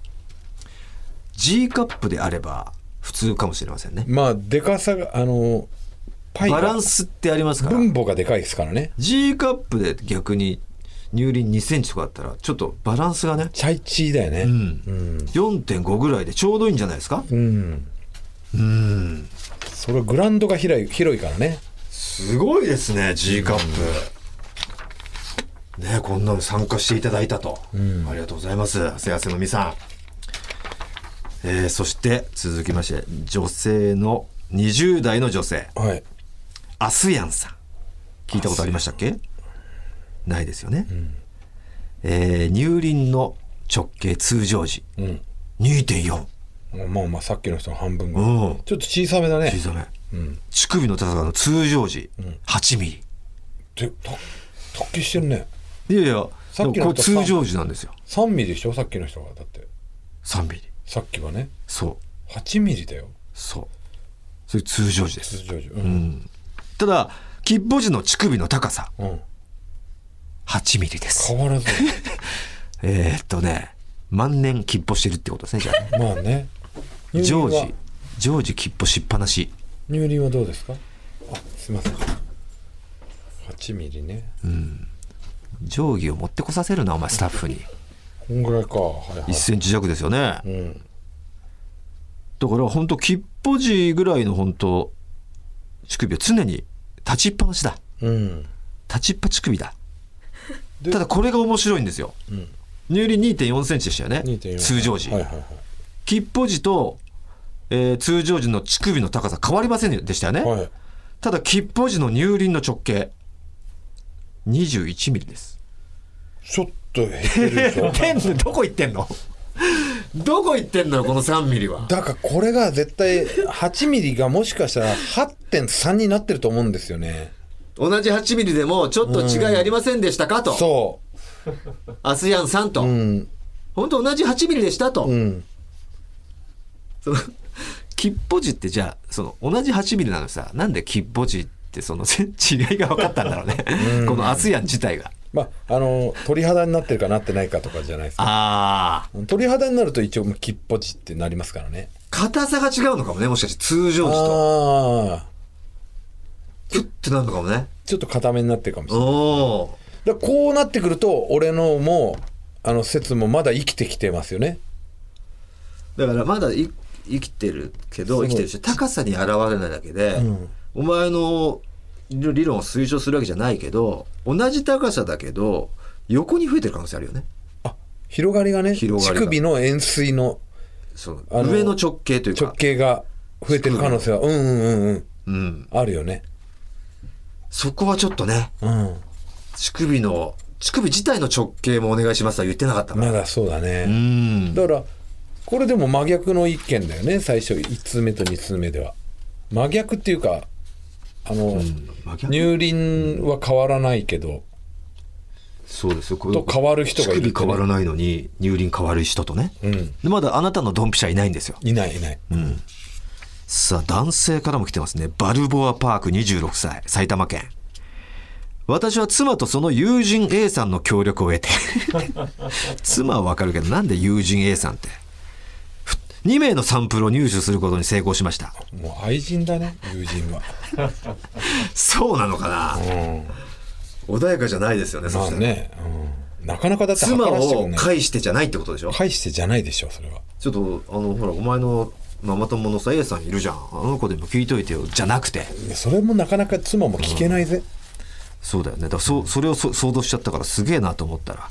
G カップであれば普通かもしれませんね。まあでかさがあのパイバランがスってありますから。分母がでかいですからね。G カップで逆に乳輪2センチとかあったらちょっとバランスがねチャイチーだよね。うん。4.5ぐらいでちょうどいいんじゃないですか？うんそれグラウンドが広い広いからね。すごいですね G カップ、ねこんなの参加していただいたと、ありがとうございます汗汗のみさん、えーそして続きまして女性の20代の女性。はい。アスヤンさん。聞いたことありましたっけ？ないですよね、うん。えー乳輪の直径通常時。うん。2.4まあまあさっきの人の半分ぐうらい。ん。ちょっと小さめだね。小さめ。うん。乳首の高さの通常時ん8ミリ。でた突起してるね。いやいやさっきの通常時なんですよ。3ミリでしょ？さっきの人がだって。3ミリ。さっきはね。そう。8ミリだよ。そう。それ通常時です。通常時。ううん。んただ吉母時の乳首の高さ。うん。8ミリです。変わらず。えー、っとね万年吉母してるってことですねじゃあね。まあね常時常時吉母しっぱなし。乳輪はどうですか？あすいません。8ミリね。定規を持ってこさせるなお前スタッフに。こんぐらいか。はいはい。1センチ弱ですよね。うん。だから本当吉母時ぐらいの本当乳首は常に立ちっぱなしだ。うん。立ちっぱ乳首だ。でただこれが面白いんですよ。うん。乳輪2 4センチでしたよね。2.4通常時、はいはいはい吉母時と、えー通常時の乳首の高さ変わりませんでしたよね、はい。ただ吉母時の乳輪の直径21ミリです。ちょっと減ってるでしょどこ行ってんの？どこ行ってんのよこの3ミリは。だからこれが絶対8ミリがもしかしたら8.3になってると思うんですよね。同じ8ミリでもちょっと違いありませんでしたかと、そアスヤンさんと、ううん。本当同じ8ミリでしたと、うんその吉母時ってじゃあその同じ8ミリなのにさなんで吉母時ってその違いが分かったんだろうね、このアスヤン自体が。まああの鳥肌になってるかなってないかとかじゃないですか。ああ鳥肌になると一応吉っぽちってなりますからね。硬さが違うのかもねもしかして通常時と。ああキュッてなるのかもね。ちょっと硬めになってるかもしれない。だこうなってくると俺のもあの説もまだ生きてきてますよね。だからまだい生きてるけど生きてるし高さに現れないだけで、うん。お前の理論を推奨するわけじゃないけど同じ高さだけど横に増えてる可能性あるよね。あ広がりがね広がりが。乳首の円錐のそのあの上の直径という直か径が増えてる可能性はうんうんうんうん。うん、あるよね。そこはちょっとねうん。乳首の乳首自体の直径もお願いしますとは言ってなかったから、まだそうだね、うん。だからこれでも真逆の意見だよね最初1通目と2通目では。真逆っていうかあの、真逆？乳輪は変わらないけどそうですよ。これと変わる人がいるね。変わらないのに乳輪変わる人とね。うん。でまだあなたのドンピシャいないんですよ。いないいない、さあ男性からも来てますね。バルボアパーク26歳埼玉県。私は妻とその友人 A さんの協力を得て。妻はわかるけどなんで友人 A さんって？2名のサンプルを入手することに成功しました。もう愛人だね友人は。そうなのかな。うん。穏やかじゃないですよねそしたら。まあね、うん、なかなかだって妻を測らせてくんない。介してじゃないってことでしょ？返してじゃないでしょそれは。ちょっとあのほらお前のママ友のさ A さんいるじゃん。あの子でも聞いといてよ。じゃなくて。それもなかなか妻も聞けないぜ、そうだよね。だからそそれをそ想像しちゃったからすげえなと思ったら。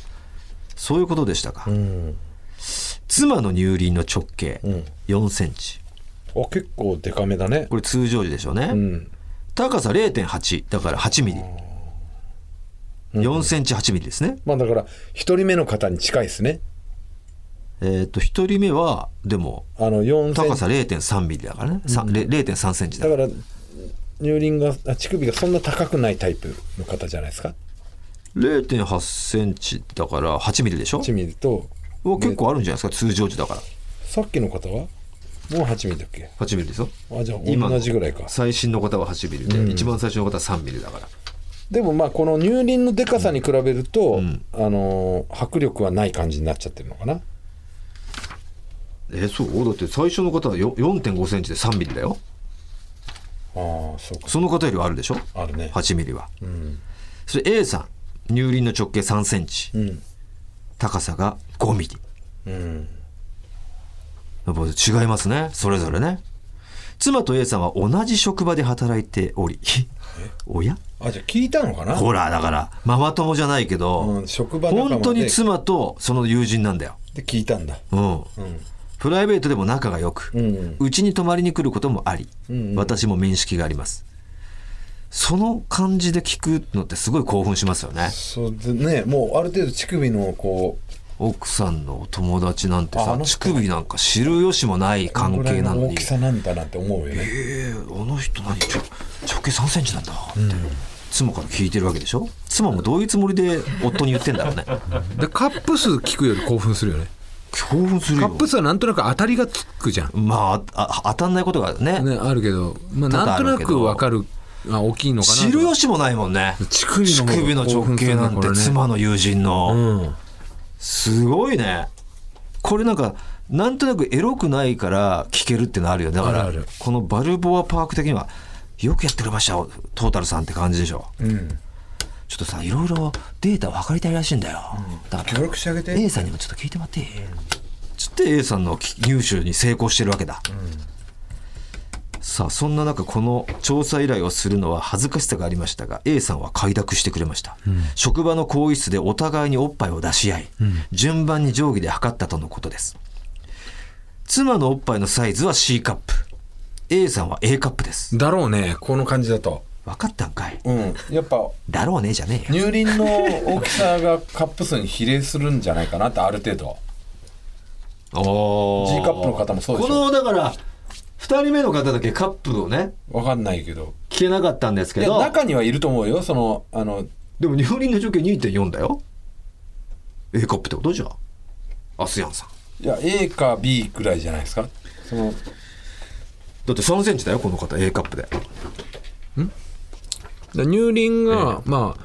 そういうことでしたか、うん妻の乳輪の直径うん。4センチ。あ結構デカめだね。これ通常時でしょうね、うん。高さ0.8だから8ミリ。4センチ8ミリですね。まあだから一人目の方に近いですね。えっ、と1人目はでもあの4セン高さ0.3ミリだからね、され0.3センチだ。だから乳輪があ乳首がそんな高くないタイプの方じゃないですか？0.8センチだから8ミリでしょ？8ミリとお結構あるんじゃないですか？通常時だから。さっきの方は？もう8ミリだっけ？8ミリですよあじゃあ同じぐらいか。最新の方は8ミリで、うん。一番最初の方は3ミリだから。でもまあこの乳輪のでかさに比べると、ん。あのー迫力はない感じになっちゃってるのかな。えそう？だって最初の方はよ4.5センチで3ミリだよ。ああそうか。その方よりはあるでしょ？あるね。8ミリは。うん。それ A さん乳輪の直径3センチ。うん高さが5ミリ。うん。やっぱ違いますね。それぞれね。妻と A さんは同じ職場で働いており。おや？あじゃあ聞いたのかな？ほらだからママ友じゃないけど、うん、職場本当に妻とその友人なんだよ、で聞いたんだ。うん、うん。プライベートでも仲が良くうん。うち、に泊まりに来ることもあり、うんうん。私も面識がありますその感じで聞くのってすごい興奮しますよね。そうでねもうある程度乳首のこ奥さんのお友達なんてさああの人。乳首なんか知る由もないう関係なのに大きさなんだなって思うよね。えー、あの人何ちょ直径3センチなんだって、妻から聞いてるわけでしょ？妻もどういうつもりで夫に言ってんだろうね。でカップ数聞くより興奮するよね。興奮するよ。カップ数はなんとなく当たりがつくじゃん。まああ当たんないことがねねあるけど、まあ、多々なんとなあるけどくわかるあ大きいのかなと知る由もないもんね。乳首の直径なんて妻の友人の、うん。すごいね。これなんかなんとなくエロくないから聞けるってのあるよ。ねだからこのバルボアパーク的にはよくやってくれましたよトータルさんって感じでしょ。うん。ちょっとさいろいろデータ分かりたいらしいんだよ、だから協力してあげて。A さんにもちょっと聞いてもらっていい、つって A さんの入手に成功してるわけだ、さあそんな中この調査依頼をするのは恥ずかしさがありましたが A さんは快諾してくれました、職場の更衣室でお互いにおっぱいを出し合い、順番に定規で測ったとのことです。妻のおっぱいのサイズは C カップ。A さんは A カップです。だろうねこの感じだと。分かったんかい。うん。やっぱだろうねじゃねえよ。乳輪の大きさがカップ数に比例するんじゃないかなってある程度お G カップの方もそうでしこょのだから2人目の方だけカップをねわかんないけど。聞けなかったんですけど。中にはいると思うよそのあのでも乳輪の直径2.4だよ。A カップってことじゃん。アスヤンさん。いや A か B ぐらいじゃないですか。そのだって3センチだよこの方 A カップで。だ乳輪が、まあ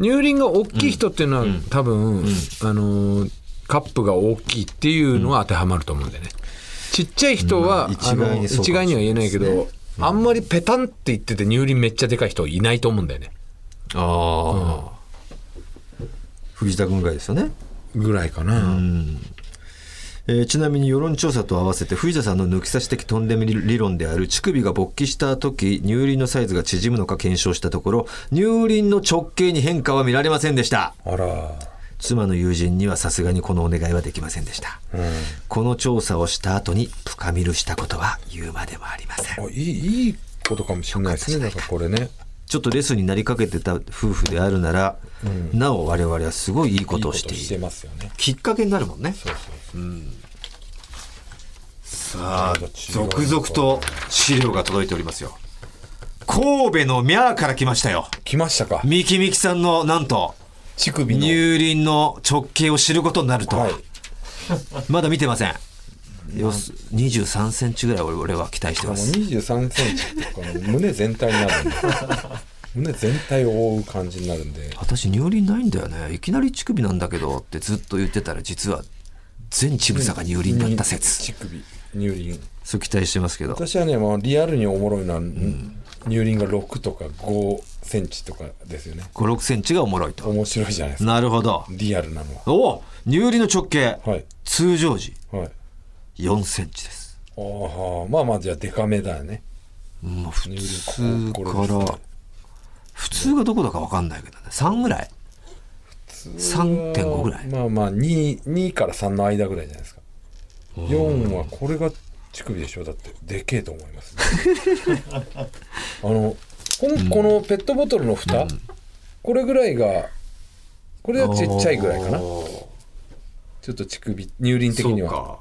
乳輪が大きい人っていうのは、多分、あのーカップが大きいっていうのは当てはまると思うんだよね、ちっちゃい人は、うんあの一概に一概には言えないけど、あんまりペタンって言ってて乳輪めっちゃでかい人いないと思うんだよね。ああ、藤田君ぐらいですよね。ぐらいかな、えーちなみに世論調査と合わせて藤田さんの抜き差し的トンデミ理論である乳首が勃起した時乳輪のサイズが縮むのか検証したところ乳輪の直径に変化は見られませんでした。あら妻の友人にはさすがにこのお願いはできませんでした、この調査をした後に深見るしたことは言うまでもありません。あいいいいことかもしれないですね。だか。らこれね。ちょっとレスになりかけてた夫婦であるなら、なお我々はすごいいいことをしている。いいことしてますよね。きっかけになるもんね。そうそうさあ続々と資料が届いておりますよ。神戸のミャーから来ましたよ。来ましたか。ミキミキさんのなんと乳乳輪の直径を知ることになると。は、はい。まだ見てません。よす23センチぐらい俺俺は期待してます。23センチって胸全体になるんで。胸全体を覆う感じになるんで。私乳輪ないんだよね。いきなり乳首なんだけどってずっと言ってたら実は全乳房が乳輪だった説。乳首。乳輪そう期待してますけど。私はね、まあ、リアルにおもろいのは、乳輪が6とか5センチとかですよね。56センチがおもろいと。面白いじゃないですか。なるほど。リアルなの。はおお乳輪の直径、はい。通常時。はい。4センチです。ああまあまあじゃあデカめだよね。もう普乳通から普通がどこだか分かんないけどね。3ぐらい。3.5ぐらい。まあまあ 2, 2から3の間ぐらいじゃないですか。4はこれが乳首でしょ？だってでけえと思います、あのこのこのペットボトルの蓋、これぐらいがこれはちっちゃいぐらいかな。ちょっと乳首乳輪的には。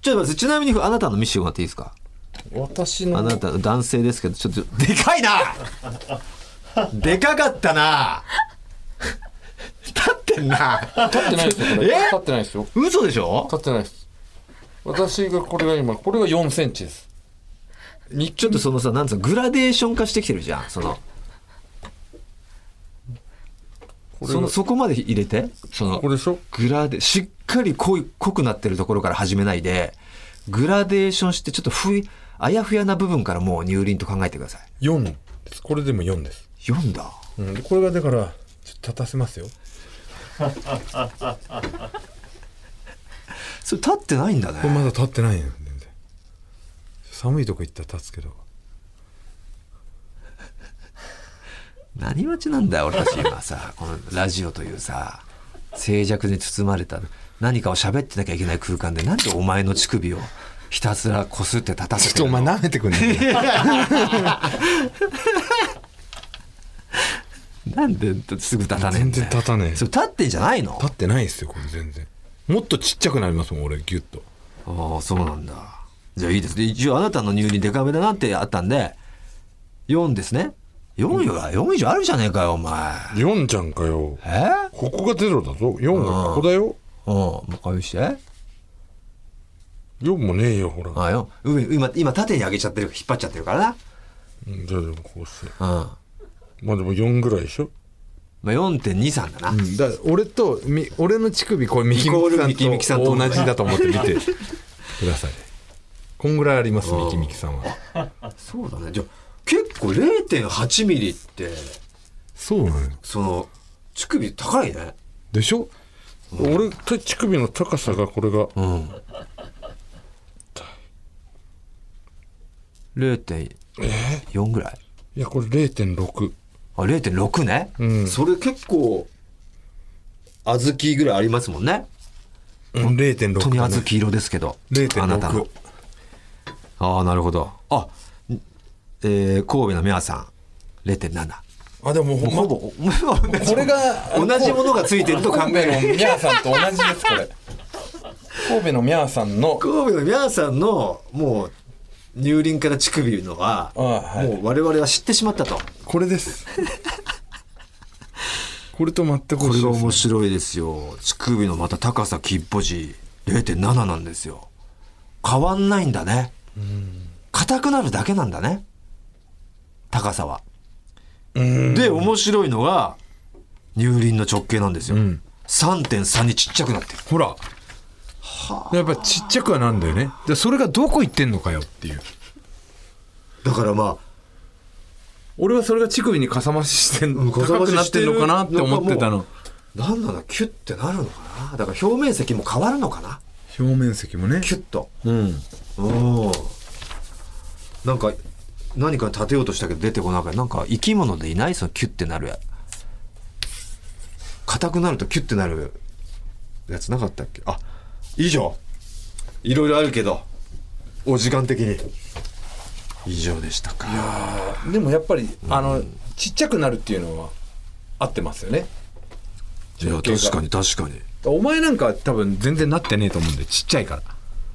ちょっと待ってちなみにあなたの見せてもらっていいですか？私の。あなた男性ですけどちょっとでかいな！でかかったな！立ってんな！立ってないですよこれ。え？立ってないですよ。嘘でしょ？立ってないです私がこれが今これが4センチです。ちょっとそのさなんつうのグラデーション化してきてるじゃんその。そのそこまで入れてそのこれでしょ？グラデしっかり濃い濃くなってるところから始めないでグラデーションしてちょっとふいあやふやな部分からもう乳輪と考えてください。4ですこれでも4です、4だ。うん、でこれがだからちょっと立たせますよ それ立ってないんだね。まだ立ってないよ全然。寒いとこ行ったら立つけど。何待ちなんだよ俺たち今さ。このラジオというさ静寂に包まれた何かを喋ってなきゃいけない空間でなんでお前の乳首をひたすらこすって立たせてるの？舐めてくんね なんですぐ立たねえ全んだよ。然立たねえ。それ立ってんじゃないの？立ってないですよこれ全然もっとちっちゃくなりますもん俺ギュッと。ああそうなんだ。じゃあいいですね。一応あなたの入輪デカめだなってあったんで4ですね。4は4以上あるじゃねえかよお前。4じゃんかよ。え？ここがゼロだぞ。4がここだよ。うん。もう一回見して。4もねえよほら。あよ上今今縦に上げちゃってる引っ張っちゃってるからな。うんじゃあでもこうして。うん。ままあでも4ぐらいでしょあ4.23だな、うん。だ俺とみ俺の乳首これミキミミキさんと同じだと思って見てください。こんぐらいありますミキミキさんは。そうだね。じゃあ結構0.8ミリってそうなのよ。その乳首高いね。でしょ、俺と乳首の高さがこれが。うん。0.4ぐらい。いやこれ0.6あ0.6ね、うん。それ結構小豆ぐらいありますもんね。うん0.6本当に小豆色ですけど0.6あなたの。ああなるほど。あえー、神戸のミャーさん0.7あでもほんまほぼ、これが同じものがついてると考える神戸のミャーさんと同じですこれ。神戸のミャーさんの神戸のミャーさんのもう乳輪から乳首のは、あはい。もう我々は知ってしまったと。これです。これと全くこれが面白いですよ。乳首のまた高さきっぽじ0.7なんですよ。変わんないんだね。硬くなるだけなんだね。高さは。うん。で面白いのが乳輪の直径なんですよ、ん。3.3にちっちゃくなってる。ほらやっぱちっちゃくはなんだよね。でそれがどこ行ってんのかよっていう。だからまあ俺はそれが乳首にかさ増ししてん高くなってんのかなって思ってたの。なんなのキュッてなるのかな。だから表面積も変わるのかな。表面積もね。キュッと。うん。うん。なんか何か立てようとしたけど出てこなかった。なんか生き物でいない？そのキュッてなるや。硬くなるとキュッてなるやつなかったっけ？あ以上。いろいろあるけど。お時間的に。以上でしたか。でもやっぱりあのちっちゃくなるっていうのは合ってますよね。いや確かに確かに。お前なんか多分全然なってねえと思うんでちっちゃいから。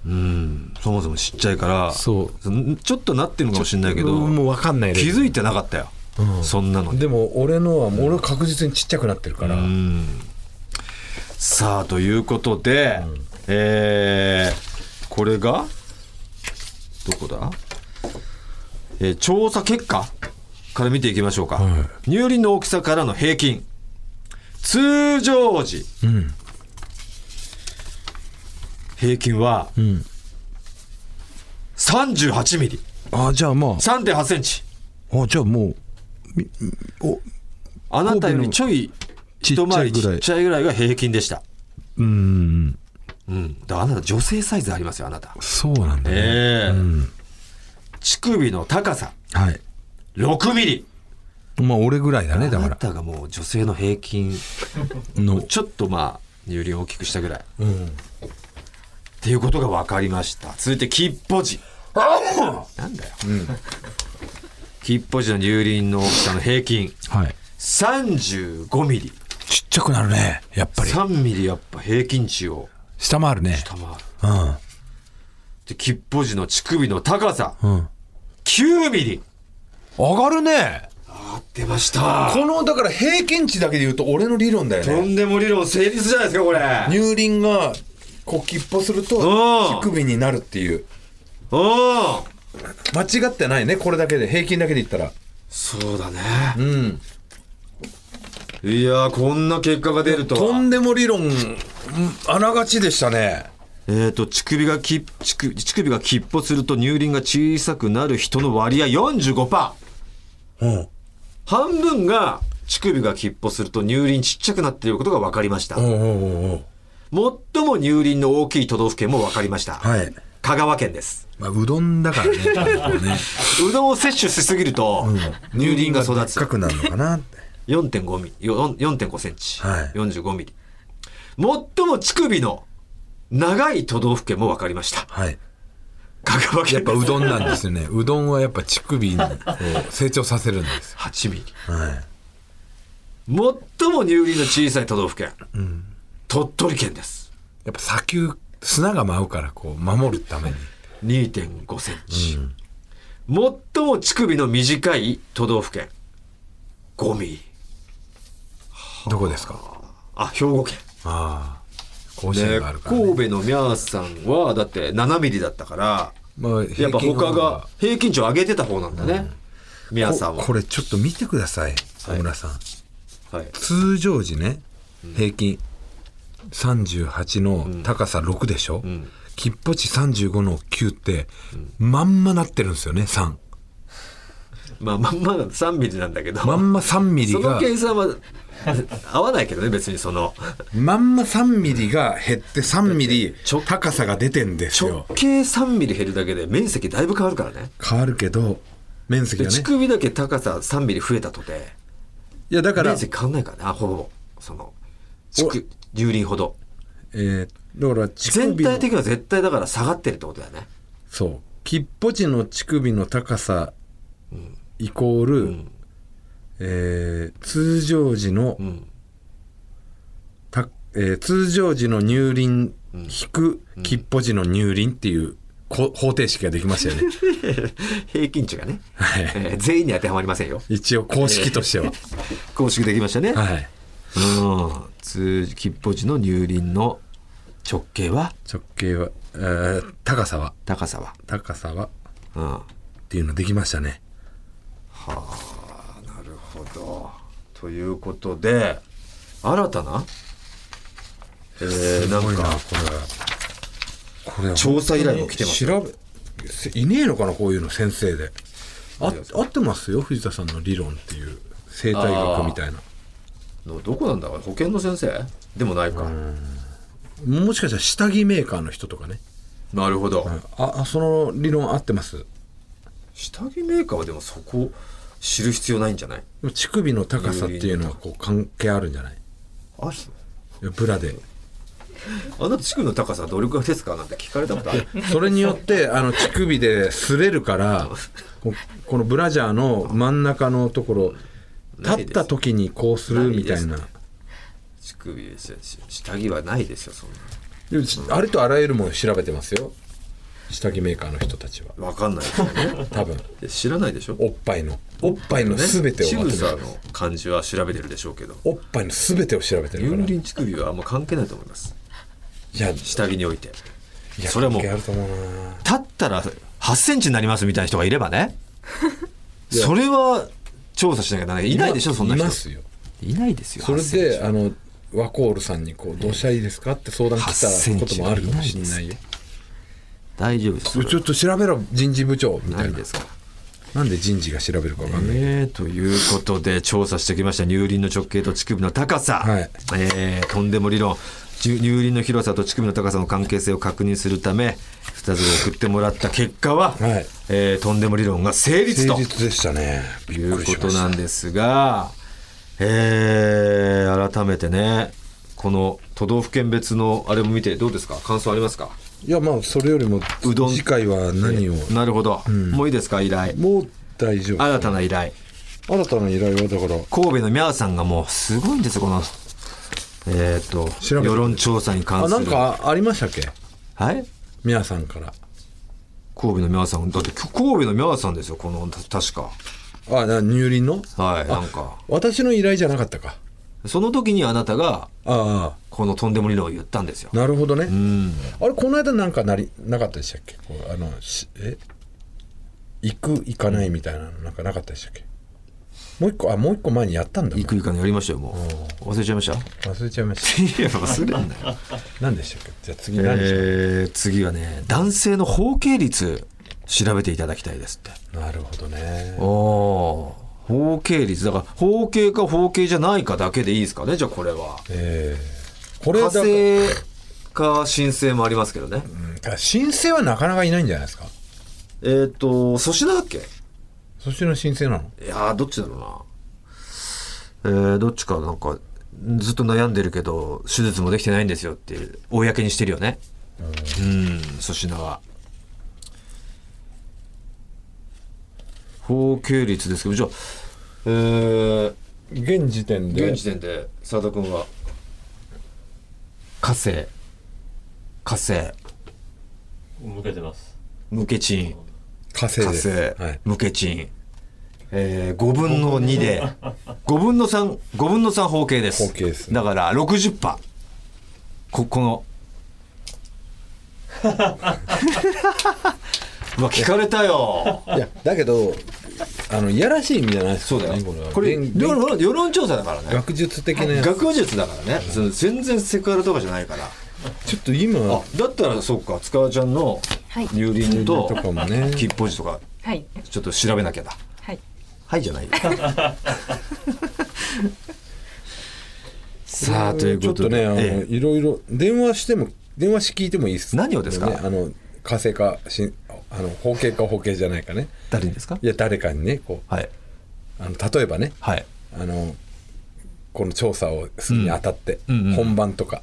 うん。そもそもちっちゃいからそう。うんちょっとなってるのかもしれないけどもう分かんない気づいてなかったよ、そんなのに。でも俺のはもう俺は確実にちっちゃくなってるから、うん。さあということで、えー。これが？どこだ、えー調査結果から見ていきましょうか、は乳輪の大きさからの平均。通常時。うん。平均はうん。38ミリ。あじゃあま3.8センチ。ああじゃあもうみおあなたよりちょい一回りちっちゃいぐらいが平均でした。うんうん。だからあなた女性サイズありますよあなた。そうなんだね、ええ。うん。乳首の高さ。はい。6ミリ。まあ俺ぐらいだねだあなからたがもう女性の平均のちょっとまあ乳輪を大きくしたぐらい。っうん。ていうことが分かりました。続いて吉ぽじなんだよ、吉ぽじの乳輪の大きさの平均。はい。35ミリ。ちっちゃくなるねやっぱり。3ミリやっぱ平均値を下回るね。下回る。うん。で吉ぽじの乳首の高さ。うん。9ミリ。上がるね。出ました。このだから平均値だけで言うと俺の理論だよとんでも理論成立じゃないですかこれ。乳輪がこう切符するとうん。乳首になるっていう。うん。間違ってないねこれだけで。平均だけで言ったら。そうだね。うんいやーこんな結果が出るとは。とんでも理論うんあながちでしたね。えー、と乳首がき乳首乳首が吉歩すると乳輪が小さくなる人の割合45%うん半分が乳首が吉歩すると乳輪ちっちゃくなっていることが分かりました、おうおうおうおう最も乳輪の大きい都道府県も分かりました、はい。香川県です。まあうどんだからね ね。うどんを摂取しすぎると、乳輪が育つ。でっかくなるのかなって4.5ミリよ4.5センチ、はい。45ミリ。最も乳首の長い都道府県も分かりました。はい。香川県やっぱうどんなんですよね。うどんはやっぱ乳首を成長させるんです8ミリ。よはい。最も乳輪の小さい都道府県、鳥取県です。やっぱ砂丘砂が舞うからこう守るために。2.5センチ、最も乳首の短い都道府県。5ミリどこですか？あ兵庫県。ああ。甲子で園があるから、ね、神戸のミャーさんはだって7ミリだったからまあ、やっぱ他が平均値を上げてた方なんだね、ミャーさんは。ここれちょっと見てください小村さん、はい、通常時ね平均38の高さ6でしょ、きっぽち35の9って、まんまなってるんですよね3まあまんまだ3ミリなんだけど。まんま3ミリそのが計算は合わないけどね別にその。まんま3ミリが減って3ミリ高さが出てんです直よ径3ミリ減るだけで面積だいぶ変わるからね。変わるけど面積でがね。乳首だけ高さ3ミリ増えたとて。いやだから面積変わんないからねあほぼその乳輪ほど。えーだから乳全体的には絶対だから下がってるってことだよね。そう。きっぽちの乳首の高さイコール、んえー通常時の、うん。たえー通常時の乳輪引くきっぽちの乳輪っていうこ方程式ができましたよね。平均値がね、はい。えー全員に当てはまりませんよ。一応公式としては。公式できましたね、はい。うん。通吉歩寺の乳輪の直径は？直径は、えー高さは？高さは。高さは？うん。っていうのできましたね。なるほどということで新たな？えー、なんかこれ。これ調査依頼も来てます。調べせいねえのかなこういうの先生で。あ合ってますよ藤田さんの理論っていう生態学みたいな。のどこなんだろう保健の先生？でもないか、もしかしたら下着メーカーの人とかね。なるほど、ああその理論合ってます。下着メーカーはでもそこ知る必要ないんじゃない？乳首の高さっていうのはこう関係あるんじゃない？あブラで。あなた乳首の高さはどれくらいですか？なんて聞かれたことある？それによってあの乳首で擦れるからここのブラジャーの真ん中のところ立った時にこうするみたいな。ない乳首ですよ。下着はないですよそんな。ありとあらゆるもの調べてますよ。下着メーカーの人たちは。わかんないですよね。多分。で知らないでしょ？おっぱいのおっぱいの全てを仕まとめ草の感じは調べてるでしょうけど。おっぱいの全てを調べてるから。乳輪乳首はあんま関係ないと思います。いや下着において。いやそれはもう立ったら8センチになりますみたいな人がいればね。それは調査しなきゃならない。いないでしょそんな人。いますよ。いないですよそれ8センチ。であのワコールさんにこう「どうしたらいいですか?」って相談来たこともあるかもしれないよ大丈夫ですちょっと調べろ人事部長みたなないいですかなんで人事が調べるかわかんない、えー、ということで調査してきました乳輪の直径と乳首の高さ、はい。えーとんでも理論。乳乳輪の広さと乳首の高さの関係性を確認するため2つを送ってもらった結果は、はい。えーとんでも理論が成立と。誠実でしたね。いうことなんですが、えー改めてねこの都道府県別のあれも見てどうですか？感想ありますか？いやまあそれよりもうどん。次回は何を？なるほど、もういいですか依頼？もう大丈夫。新たな依頼。新たな依頼はだから神戸のミャーさんがもうすごいんですよこのえっ、と調べて世論調査に関する。あなんかありましたっけ？はい？皆さんから。神戸のミャーさん。だって神戸のミャーさんですよこのた確か。あな乳輪の？はいなんか。私の依頼じゃなかったかその時にあなたがあこのとんでも理論を言ったんですよ。あなるほどね、うん。あれこの間なんかなりなかったでしたっけ？こうあのしえ？行く行かないみたいなのなんかなかったでしたっけ？もう一個あもう一個前にやったんだ。行く行かのやりましたよもう。忘れちゃいました？忘れちゃいましいや忘れんなよ。た何でしたっけ？じゃあ次何でしえー、次はね男性の包茎率調べていただきたいですって。たなるほどね。おお包茎率。だから包茎か包茎じゃないかだけでいいですかねじゃあこれは。ええこれ火だか申請もありますけどね。うん。申請はなかなかいないんじゃないですか。えっ、と粗品だっけ？そっちの申請なの？いやーどっちだろうな。えー、どっちかなんかずっと悩んでるけど手術もできてないんですよっていう公にしてるよね。うん粗品は包茎率ですけどじゃあえー、現時点で現時点で澤田君は火星火星向けてます。無ケチン火星火星、です、はい、無ケチン、えー、5分の2で。5分の35分の3方形です。方形ですだから60パー。ここの。うわ聞かれたよ。いやだけどあのいやらしい意味じゃないですそうだよ。ねこれは。これ現世論世論調査だからね。学術的な学術だからね、その全然セクハラとかじゃないから。ちょっと今あだったらそうか塚川ちゃんのはい。乳輪ととかもね。吉報寺とかはい。ちょっと調べなきゃだ。はい。はいじゃないよ。さあということでちょっとねあの、ええ。いろいろ電話しても電話し聞いてもいいです。何をですか？ねあの火星かしあの方形か方形じゃないかね。誰にですか？いや誰かにねこう。はい。あの例えばね。はい。あのこの調査をするにあたって、うんうんうん本番とか。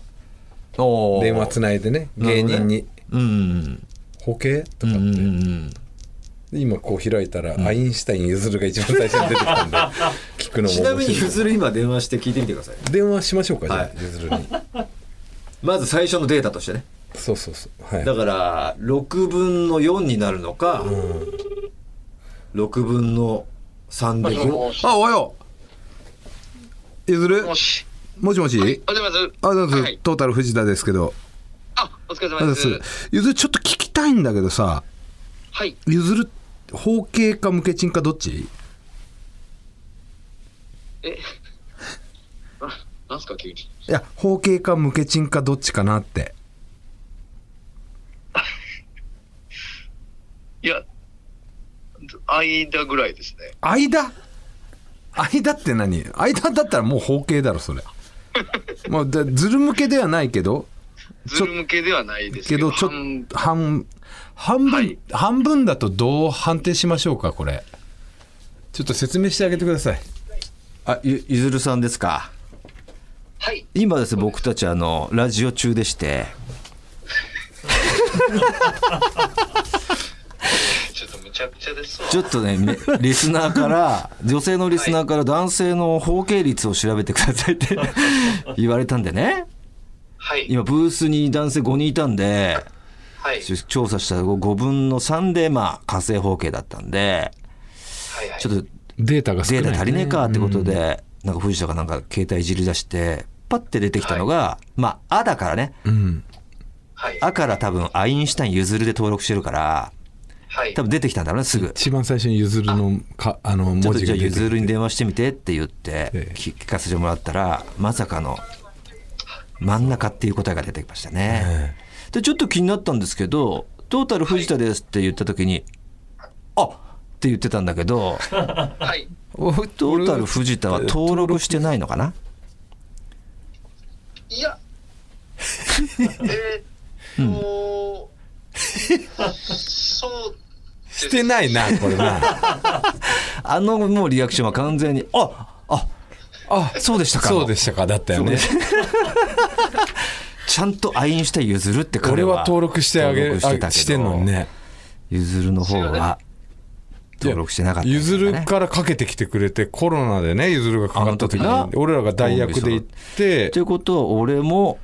おー。電話つないでね芸人に。うんうん「方形?」とかって、うんうんうんで今こう開いたら、アインシュタインゆずるが一番最初に出てきたんで。聞くのもちなみに面白いゆずる今電話して聞いてみてください。電話しましょうかじゃあ、はい。ゆずるに。まず最初のデータとしてねそうそうそう。はい。だから6分の4になるのか、6分の3で5あおはよう。ゆずるもし。もしもし、おはようございます。あどうぞ、はい。トータル藤田ですけど。あ、お疲れ様です。ぞゆずるちょっと聞きたいんだけどさ。はい。ゆずる方形か無ケチンかどっち？え、な、なんすか急に。いや方形か無ケチンかどっちかなっていや、間ぐらいですね。間？間って何？間だったらもう方形だろそれ。もうだずる向けではないけどズル向けではないですけど、ちょっ半と半半分、はい。半分だとどう判定しましょうかこれ。ちょっと説明してあげてください。あゆゆずるさんですか？はい。今ですね僕たちあのラジオ中でして ちょっとむちゃくちゃですわ。ちょっとねめリスナーから 女性のリスナーから男性の包茎率を調べてくださいって 言われたんでねはい。今ブースに男性5人いたんではい。調査したら5分の3でまあ火星包茎だったんではい。はい。ちょっとデータが少ない、データ足りねえかってことで、なんか藤田がなんか携帯いじり出してパッて出てきたのが、まあ「あ」だからねうんはい。「あ」から多分アインシュタイン譲るで登録してるからはい多。分出てきたんだろうねすぐ。一番最初にゆずるのかあの文字が出てきて譲るに電話してみてって言ってええ聞聞かせてもらったらまさかの真ん中っていう答えが出てきましたね。でちょっと気になったんですけど「トータル藤田です」って言った時に「あっ!」って言ってたんだけどはい。トータル藤田は登録してないのかな？いや。えーっと、そう。してないなこれな。あのもうリアクションは完全に「あああそうでしたか」そうでしたかだったよね。ちゃんとアインシュタイン譲るって彼俺は登録してあげ登録してたけど。あしてんのにね。譲るの方は登録してなかったね、ゆずるからかけてきてくれてコロナでねゆずるがかかった時に俺らが代役で行って。ということは俺も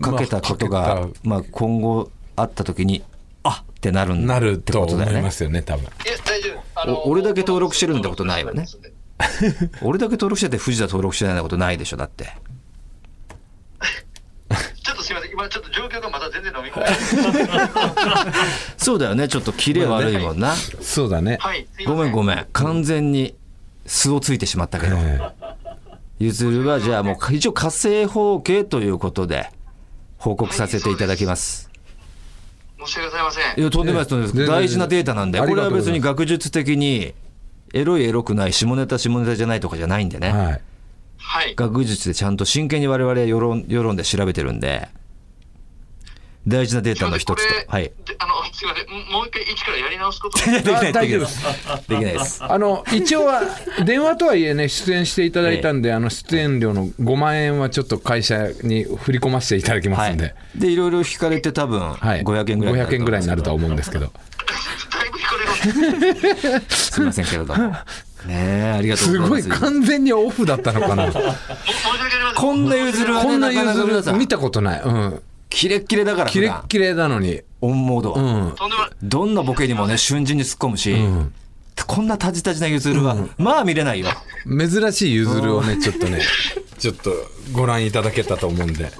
かけたことまあがまあ、今後あった時にあってなるんなるってとことだよね。思いますよね多分。いや、大丈夫？あのお俺だけ登録してるんだことないわね。俺だけ登録してて藤田登録してないようなことないでしょだって。ちょっとすみません。今ちょっと状況がまだ全然飲み込めない。そうだよね。ちょっとキレ悪いもんな、そうだね。はい。すいませごめんごめん。完全に巣をついてしまったけど、えゆずるはじゃあもう一応火星方形ということで報告させていただきます。申し訳ございません。いやとんでもないですとんでもないです。全然大事なデータなんで。これは別に学術的にエロいエロくない下ネタ下ネタじゃないとかじゃないんでね、えはい。はい。学術でちゃんと真剣に我々世論世論で調べてるんで大事なデータの一つと。はい。あの、すみません。もう一回一からやり直すこと。できないできない丈夫できないです。あの一応は電話とはいえね出演していただいたんで、あの出演料の5万円はちょっと会社に振り込ませていただきまはいすんで、でいろいろ引かれて多分はい、500円ぐらい500円ぐらいになるとは思思うんですけど。だいぶ引かれます。すみませんけれども。ねえありがとうすごいございます。完全にオフだったのかな。申し訳ありません。こんなゆずるはねこんななかなか皆さん。ゆずる見たことない。うんキレッキレだからキレッキレなのに。オンモードは、うん。どんなボケにもね瞬時に突っ込むし、ん。こんなタジタジなゆずるは、まあ見れないよ。珍しいゆずるをねちょっとね ちょっとご覧いただけたと思うんで。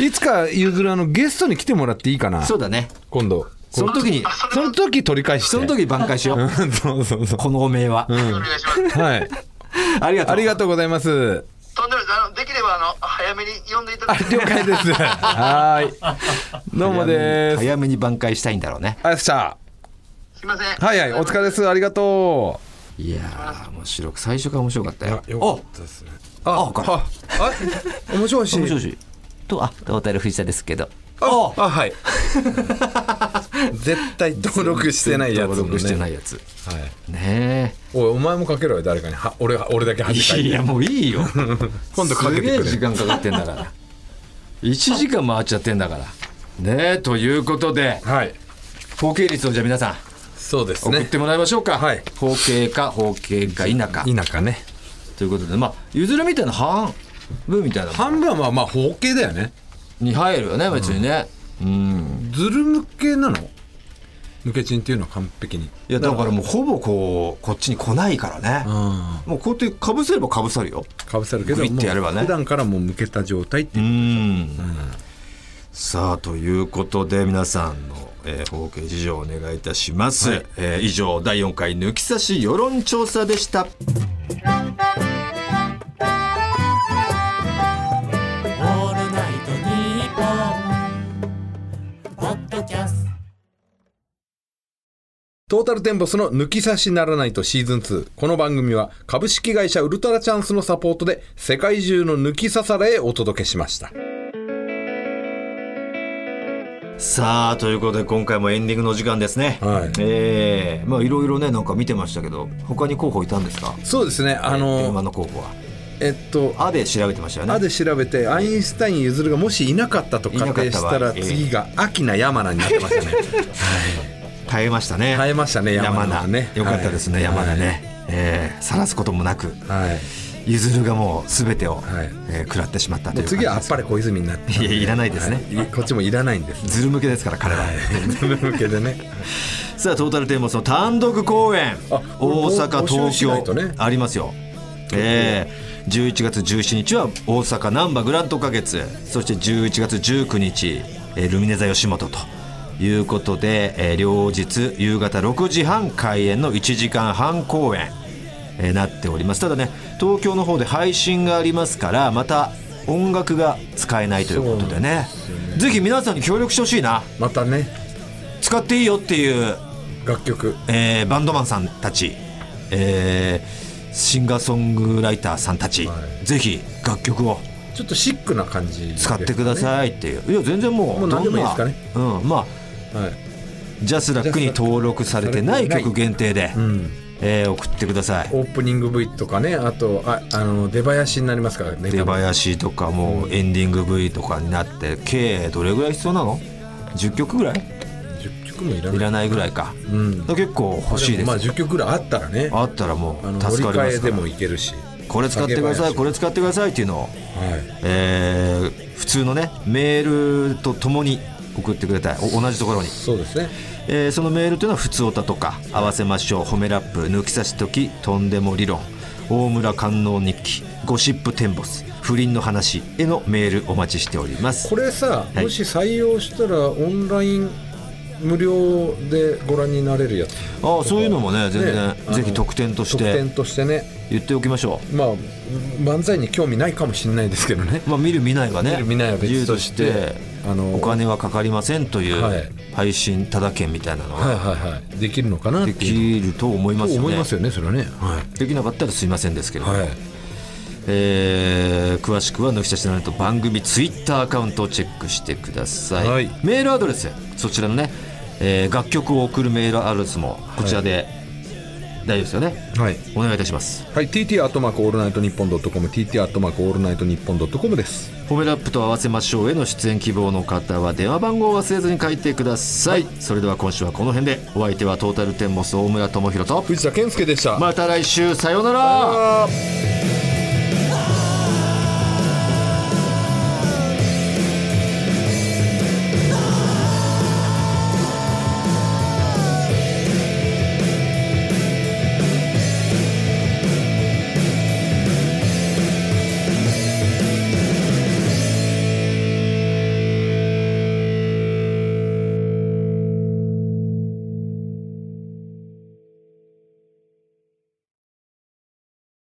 いつかゆずるあのゲストに来てもらっていいかな。そうだね。今度。その時にその時取り返して。その時挽回しよう、う んそうそうそう。このお名は、お願いします。はい。ありがとう。ありがとうございますとんでもないあのできればあの早めに呼んでいただあき了解です。はーい。どうもです。早めに挽回したいんだろうね。ありがとうございますいません。したはいはいお疲れです。ありがといやー面白く最初から面白かったよ。うよかったですね。ああああ 面白いし。面白いし。とあトータル藤田ですけどああはい。絶対登録してないやつもね。登録してないやつ。はい。ねおいお前もかけろよ誰かに。は俺が俺だけえ恥かい。ていやもういいよ。今度かけてくれ。時間かかってんだから。1時間回っちゃってんだから。ねえということではい。包茎率をじゃあ皆さんそうですね。送ってもらいましょうか、はい。包茎か包茎か否か。田舎ね。ということでまあゆずるみたいな半分みたいな半分はまあ包茎だよねに入るよね別にね。うん。ズル向けなの？抜けチンっていうのは完璧に。いやだからもうほぼこうこっちに来ないからね。あもうこうやってかぶせればかぶさるよ。あかぶせるけどグイッてやればね。普段からもう向けた状態ってういう、ん。さあということで皆さんの、えー、包茎事情をお願いいたします、はい。えー以上第4回抜き差し世論調査でしたトトータルテンボスの抜き差しならないとシーズン2この番組は株式会社ウルトラチャンスのサポートで世界中の抜き差されへお届けしました。さあということで今回もエンディングの時間ですね。はい。ええまあいろいろねなんか見てましたけど他に候補いたんですか？そうですねあ電話のの候補は。えっとあで調べてましたよね。あで調べてアインシュタインゆずるがもしいなかったと仮定したら次が秋名山名になってましたね 耐えましたね。耐えましたね山山名。名はねよかったですね、はい山名ね、ええ晒すこともなくはい。ゆずるがもう全てを、はい。えー食らってしまったという次はあっぱれ小泉になって。いやいらないですね。はい。こっちもいらないんです。ずる向けですから彼は、ズル向けでね。さあトータルテーマスの単独公演。あ大阪東京。ねありますよ。えー、11月17日は大阪難波グラント花月。そして11月19日、えールミネ座吉本ということで、えー両日夕方6時半開演の1時間半公演、えーなっております。ただね東京の方で配信がありますからまた音楽が使えないということでね。ぜひ皆さんに協力してほしいな。またね。使っていいよっていう楽曲。えーバンドマンさんたち、えーシンガーソングライターさんたち、はぜひ楽曲をちょっとシックな感じ使ってくださいっていう、いや全然もうもう何でもいいですかね。うん、まあジャスラックに登録されてない曲限定で、うん、えー送ってください。オープニング V とかねあとああの出囃子になりますからね。出囃子とかもうエンディング V とかになって計どれぐらい必要なの？10曲ぐらい？10曲もいらない。いらないぐらいか。うん。結構欲しいです。まあ10曲ぐらいあったらね。あったらもう助かりますから。もいけるし。これ使ってくださいこれ使ってくださいっていうのをはい。えー普通のねメールとともに送ってくれたいお同じところに、そうですね。えーそのメールというのは「ふつおた」とか「合わせましょう」「褒めラップ」「抜き差し時」「とんでも理論」「大村観音日記」「ゴシップテンボス」「不倫の話」へのメールお待ちしております。これさ、はい。もし採用したらオンライン無料でご覧になれるやつ。ああそういうのもね全然、ねぜひ特典とし特典てとしてね。言っておきましょまあ漫才に興味ないかもしれないですけどね。うまあ見る見ないはね見る見ないは別自由ととしてあのお金はかかりませんというはい。配信ただ券みたいなのはいがはいはい。できるのかなっできると思いますよね。思いますよねそれはね。はできなかったらすいませんですけれども、いはい。えー詳しくは「抜き差しならと番組ツイッターアカウントをチェックしてください、はい。メールアドレス。そちらのね、えー楽曲を送るメールアドレスもこちらで大丈夫ですよね、はい。お願いいたします。はい、TT アットマークオールナイトニッポンドットコム TT アットマークオールナイトニッポンドットコムです。フ褒めラップと合わせましょうへの出演希望の方は電話番号を忘れずに書いてください、それでは今週はこの辺で。お相手はトータルテンボス大村朋宏と。藤田憲右でした、また来週。さようなら